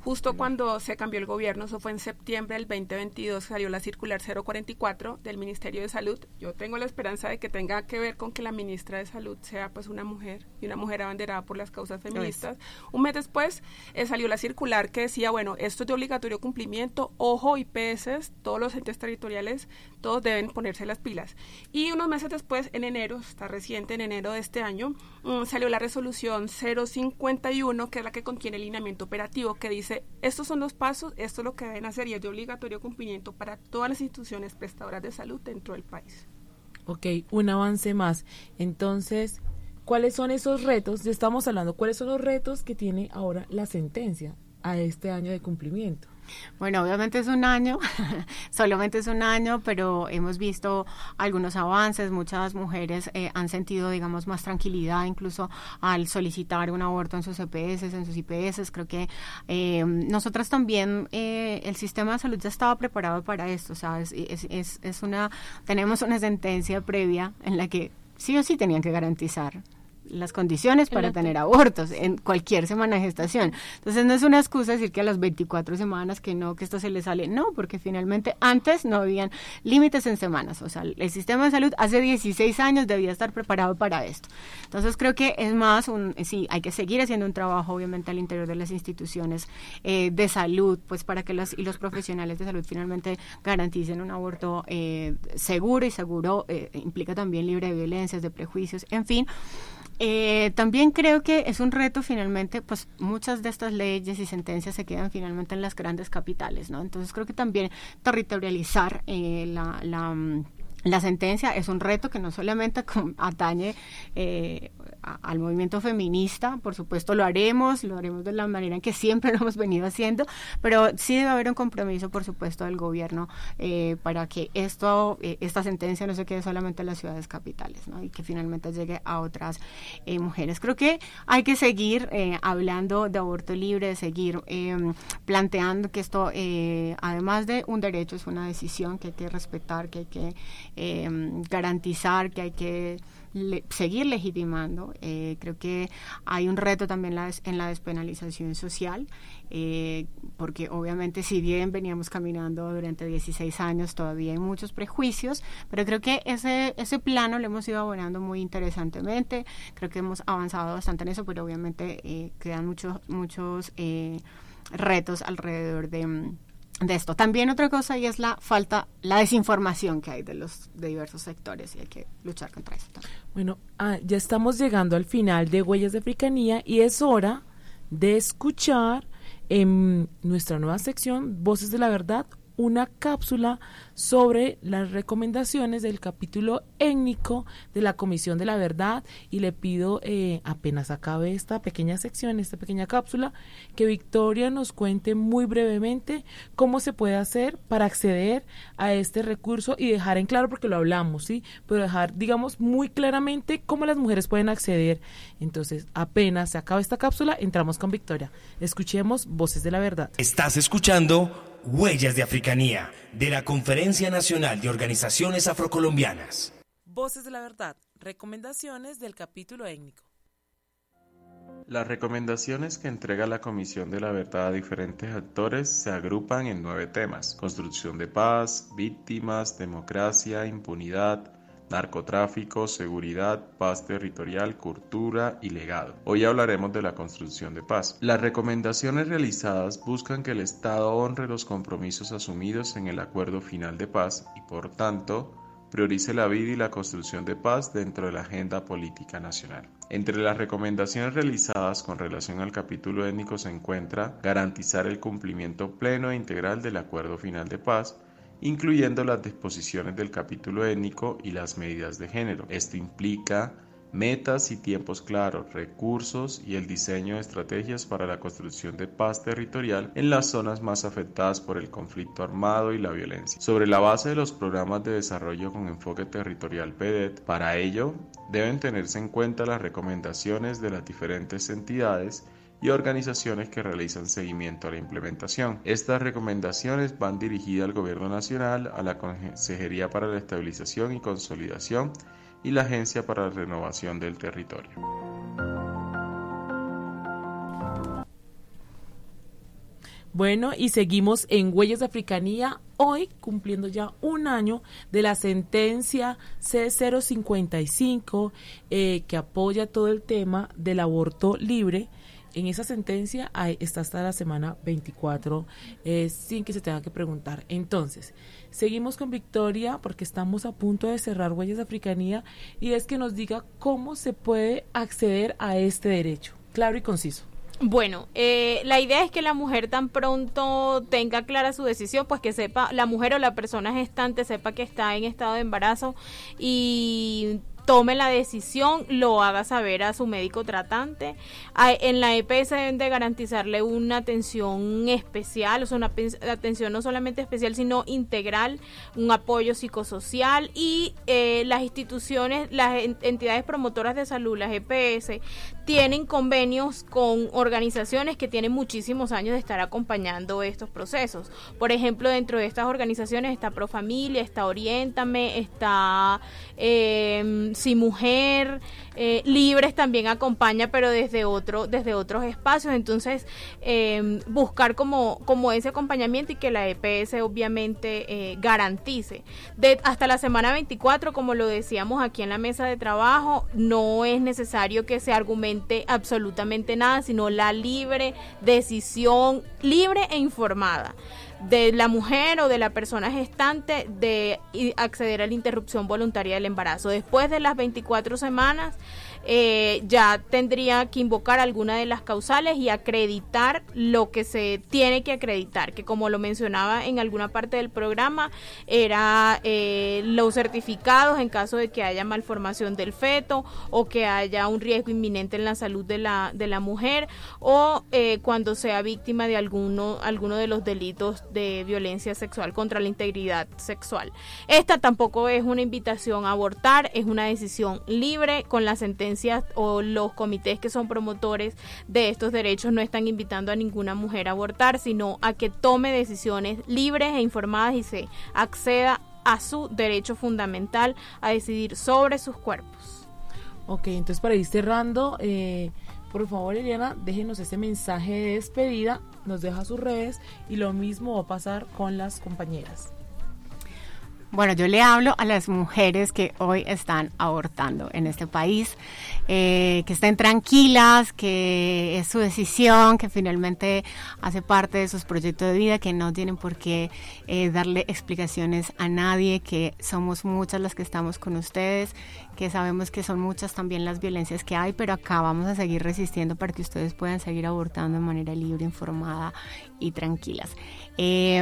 justo cuando se cambió el gobierno, eso fue en septiembre del 2022, salió la circular 044 del Ministerio de Salud. Yo tengo la esperanza de que tenga que ver con que la ministra de Salud sea pues una mujer y una mujer abanderada por las causas feministas. Un mes después eh, salió la circular que decía, bueno, esto es de obligatorio cumplimiento, ojo, IPS, todos los entes territoriales, todos deben ponerse las pilas. Y unos meses después, en enero, está reciente, en enero de este año, mm, salió la resolución 051, que es la que contiene el lineamiento operativo, que dice, estos son los pasos, esto es lo que deben hacer y es de obligatorio cumplimiento para todas las instituciones prestadoras de salud dentro del país. Ok, un avance más. Entonces, ¿cuáles son esos retos? Ya estamos hablando, ¿cuáles son los retos que tiene ahora la sentencia a este año de cumplimiento? Bueno, obviamente es un año, solamente es un año, pero hemos visto algunos avances. Muchas mujeres eh, han sentido, digamos, más tranquilidad incluso al solicitar un aborto en sus EPS, en sus IPS. Creo que eh, nosotras también, eh, el sistema de salud ya estaba preparado para esto. O sea, es, es, es una, tenemos una sentencia previa en la que sí o sí tenían que garantizar las condiciones para tener abortos en cualquier semana de gestación. Entonces no es una excusa decir que a las 24 semanas que no, que esto se le sale, no, porque finalmente antes no habían límites en semanas, o sea, el sistema de salud hace 16 años debía estar preparado para esto. Entonces creo que es más un, sí, hay que seguir haciendo un trabajo obviamente al interior de las instituciones eh, de salud, pues para que los, y los profesionales de salud finalmente garanticen un aborto eh, seguro y seguro eh, implica también libre de violencias, de prejuicios, en fin. Eh, también creo que es un reto finalmente, pues muchas de estas leyes y sentencias se quedan finalmente en las grandes capitales, ¿no? Entonces creo que también territorializar eh, la, la mm, sentencia es un reto que no solamente atañe eh, al movimiento feminista, por supuesto lo haremos, lo haremos de la manera en que siempre lo hemos venido haciendo, pero sí debe haber un compromiso, por supuesto, del gobierno eh, para que esto, eh, esta sentencia no se quede solamente en las ciudades capitales ¿no? y que finalmente llegue a otras mujeres. Creo que hay que seguir hablando de aborto libre, seguir planteando que esto, además de un derecho, es una decisión que hay que respetar, que hay que eh, garantizar que hay que seguir legitimando. Eh, creo que hay un reto también en la despenalización social, eh, porque obviamente si bien veníamos caminando durante 16 años, todavía hay muchos prejuicios, pero creo que ese, ese plano lo hemos ido abonando muy interesantemente, creo que hemos avanzado bastante en eso, pero obviamente eh, quedan muchos, muchos retos alrededor de de esto. También otra cosa y es la falta, la desinformación que hay de los de diversos sectores y hay que luchar contra eso también. Bueno, ah, ya estamos llegando al final de Huellas de Africanía y es hora de escuchar en nuestra nueva sección Voces de la Verdad una cápsula sobre las recomendaciones del capítulo étnico de la Comisión de la Verdad y le pido, eh, apenas acabe esta pequeña sección, esta pequeña cápsula, que Victoria nos cuente muy brevemente cómo se puede hacer para acceder a este recurso y dejar en claro, porque lo hablamos, ¿sí? Pero dejar, digamos, muy claramente cómo las mujeres pueden acceder. Entonces, apenas se acaba esta cápsula, entramos con Victoria. Escuchemos Voces de la Verdad. Estás escuchando Huellas de Africanía, de la Conferencia Nacional de Organizaciones Afrocolombianas. Voces de la Verdad, recomendaciones del capítulo étnico. Las recomendaciones que entrega la Comisión de la Verdad a diferentes actores se agrupan en nueve temas. Construcción de paz, víctimas, democracia, impunidad, narcotráfico, seguridad, paz territorial, cultura y legado. Hoy hablaremos de la construcción de paz. Las recomendaciones realizadas buscan que el Estado honre los compromisos asumidos en el acuerdo final de paz y por tanto priorice la vida y la construcción de paz dentro de la agenda política nacional. Entre las recomendaciones realizadas con relación al capítulo étnico se encuentra garantizar el cumplimiento pleno e integral del acuerdo final de paz, incluyendo las disposiciones del capítulo étnico y las medidas de género. Esto implica metas y tiempos claros, recursos y el diseño de estrategias para la construcción de paz territorial en las zonas más afectadas por el conflicto armado y la violencia. Sobre la base de los programas de desarrollo con enfoque territorial PEDET, para ello deben tenerse en cuenta las recomendaciones de las diferentes entidades y organizaciones que realizan seguimiento a la implementación. Estas recomendaciones van dirigidas al Gobierno Nacional, a la Consejería para la Estabilización y Consolidación y la Agencia para la Renovación del Territorio. Bueno, y seguimos en Huellas de Africanía, hoy cumpliendo ya un año de la sentencia C055 eh, que apoya todo el tema del aborto libre. En esa sentencia está hasta la semana 24 eh, sin que se tenga que preguntar. Entonces, seguimos con Victoria porque estamos a punto de cerrar Huellas de Africanía y es que nos diga cómo se puede acceder a este derecho. Claro y conciso. Bueno, eh, la idea es que la mujer tan pronto tenga clara su decisión, pues que sepa, la mujer o la persona gestante sepa que está en estado de embarazo y tome la decisión, lo haga saber a su médico tratante. En la EPS deben de garantizarle una atención especial, o sea, una atención no solamente especial, sino integral, un apoyo psicosocial y eh, las instituciones, las entidades promotoras de salud, las EPS, tienen convenios con organizaciones que tienen muchísimos años de estar acompañando estos procesos. Por ejemplo, dentro de estas organizaciones está Profamilia, está Oriéntame, está eh, Si Mujer, eh, Libres también acompaña, pero desde otro, desde otros espacios. Entonces, em, buscar como, como ese acompañamiento y que la EPS obviamente eh, garantice. Hasta la semana 24, como lo decíamos aquí en la mesa de trabajo, no es necesario que se argumente absolutamente nada, sino la libre decisión, libre e informada de la mujer o de la persona gestante de acceder a la interrupción voluntaria del embarazo. Después de las 24 semanas, eh, ya tendría que invocar alguna de las causales y acreditar lo que se tiene que acreditar, que como lo mencionaba en alguna parte del programa, era eh, los certificados en caso de que haya malformación del feto o que haya un riesgo inminente en la salud de la, de la mujer o eh, cuando sea víctima de alguno, alguno de los delitos de violencia sexual contra la integridad sexual. Esta tampoco es una invitación a abortar, es una decisión libre con la sentencia o los comités que son promotores de estos derechos no están invitando a ninguna mujer a abortar, sino a que tome decisiones libres e informadas y se acceda a su derecho fundamental a decidir sobre sus cuerpos. Ok, entonces para ir cerrando, eh, por favor Eliana, déjenos ese mensaje de despedida, nos deja sus redes y lo mismo va a pasar con las compañeras. Bueno, yo le hablo a las mujeres que hoy están abortando en este país, eh, que estén tranquilas, que es su decisión, que finalmente hace parte de sus proyectos de vida, que no tienen por qué eh, darle explicaciones a nadie, que somos muchas las que estamos con ustedes, que sabemos que son muchas también las violencias que hay, pero acá vamos a seguir resistiendo para que ustedes puedan seguir abortando de manera libre, informada y tranquilas. Eh,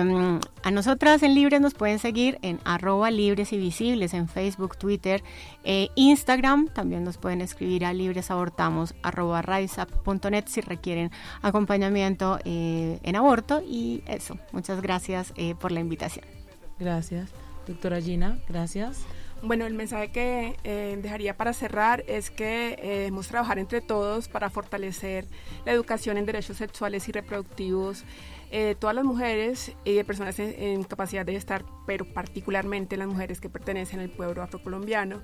a nosotras en Libres nos pueden seguir en arroba libres y visibles en Facebook, Twitter, eh, Instagram. También nos pueden escribir a libresabortamos arroba riseup.net si requieren acompañamiento eh, en aborto. Y eso, muchas gracias eh, por la invitación. Gracias. Doctora Gina, gracias. Bueno, el mensaje que dejaría para cerrar es que debemos trabajar entre todos para fortalecer la educación en derechos sexuales y reproductivos eh, todas las mujeres y personas en, capacidad de estar, pero particularmente las mujeres que pertenecen al pueblo afrocolombiano.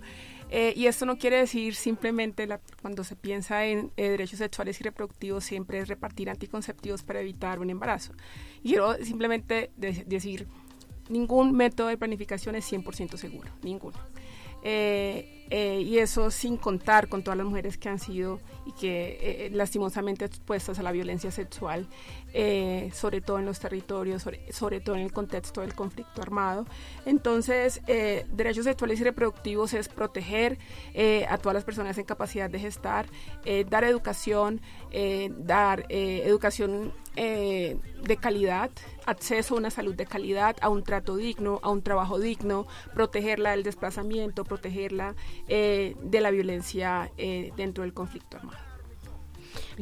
Eh, y esto no quiere decir simplemente cuando se piensa en eh, derechos sexuales y reproductivos siempre es repartir anticonceptivos para evitar un embarazo. quiero simplemente decir, ningún método de planificación es 100% seguro, ninguno. y eso sin contar con todas las mujeres que han sido y que lastimosamente expuestas a la violencia sexual eh, sobre todo en los territorios, sobre, todo en el contexto del conflicto armado. Entonces, eh, derechos sexuales y reproductivos es proteger eh, a todas las personas en capacidad de gestar, dar educación, dar educación de calidad, acceso a una salud de calidad, a un trato digno, a un trabajo digno, protegerla del desplazamiento, protegerla de la violencia dentro del conflicto armado.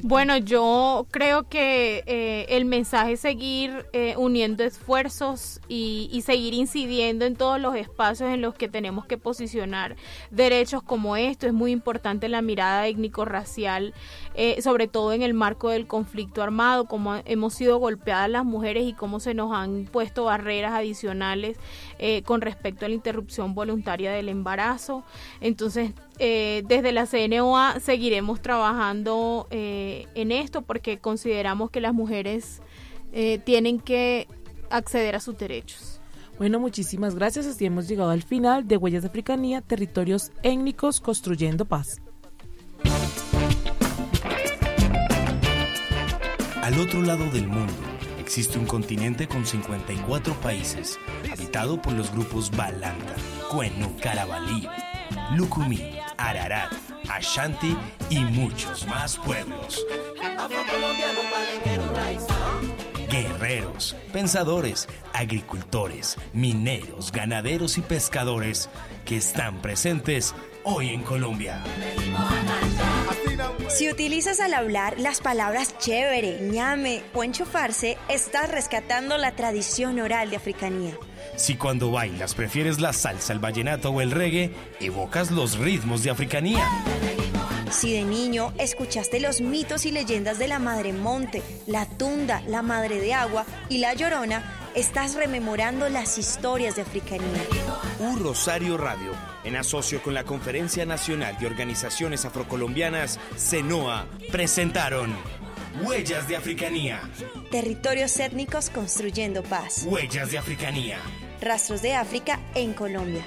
Bueno, yo creo que eh, el mensaje es seguir eh, uniendo esfuerzos y, seguir incidiendo en todos los espacios en los que tenemos que posicionar derechos como esto. Es muy importante la mirada étnico-racial, eh, sobre todo en el marco del conflicto armado, cómo hemos sido golpeadas las mujeres y cómo se nos han puesto barreras adicionales con respecto a la interrupción voluntaria del embarazo. Entonces, eh, desde la CNOA seguiremos trabajando eh, en esto porque consideramos que las mujeres eh, tienen que acceder a sus derechos. Bueno, muchísimas gracias. Así hemos llegado al final de Huellas de Africanía, Territorios Étnicos Construyendo Paz. Al otro lado del mundo existe un continente con 54 países, habitado por los grupos Balanta, Cuenu, Carabalí, Lucumí, Ararat, Ashanti y muchos más pueblos. Guerreros, pensadores, agricultores, mineros, ganaderos y pescadores que están presentes hoy en Colombia. Si utilizas al hablar las palabras chévere, ñame o enchufarse, estás rescatando la tradición oral de africanía. Si cuando bailas prefieres la salsa, el vallenato o el reggae, evocas los ritmos de africanía. Si de niño escuchaste los mitos y leyendas de la Madre Monte, la Tunda, la Madre de Agua y la Llorona, estás rememorando las historias de africanía. Un Rosario Radio, en asocio con la Conferencia Nacional de Organizaciones Afrocolombianas, CENOA, presentaron Huellas de Africanía. Territorios étnicos construyendo paz. Huellas de Africanía. Rastros de África en Colombia.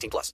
18 plus.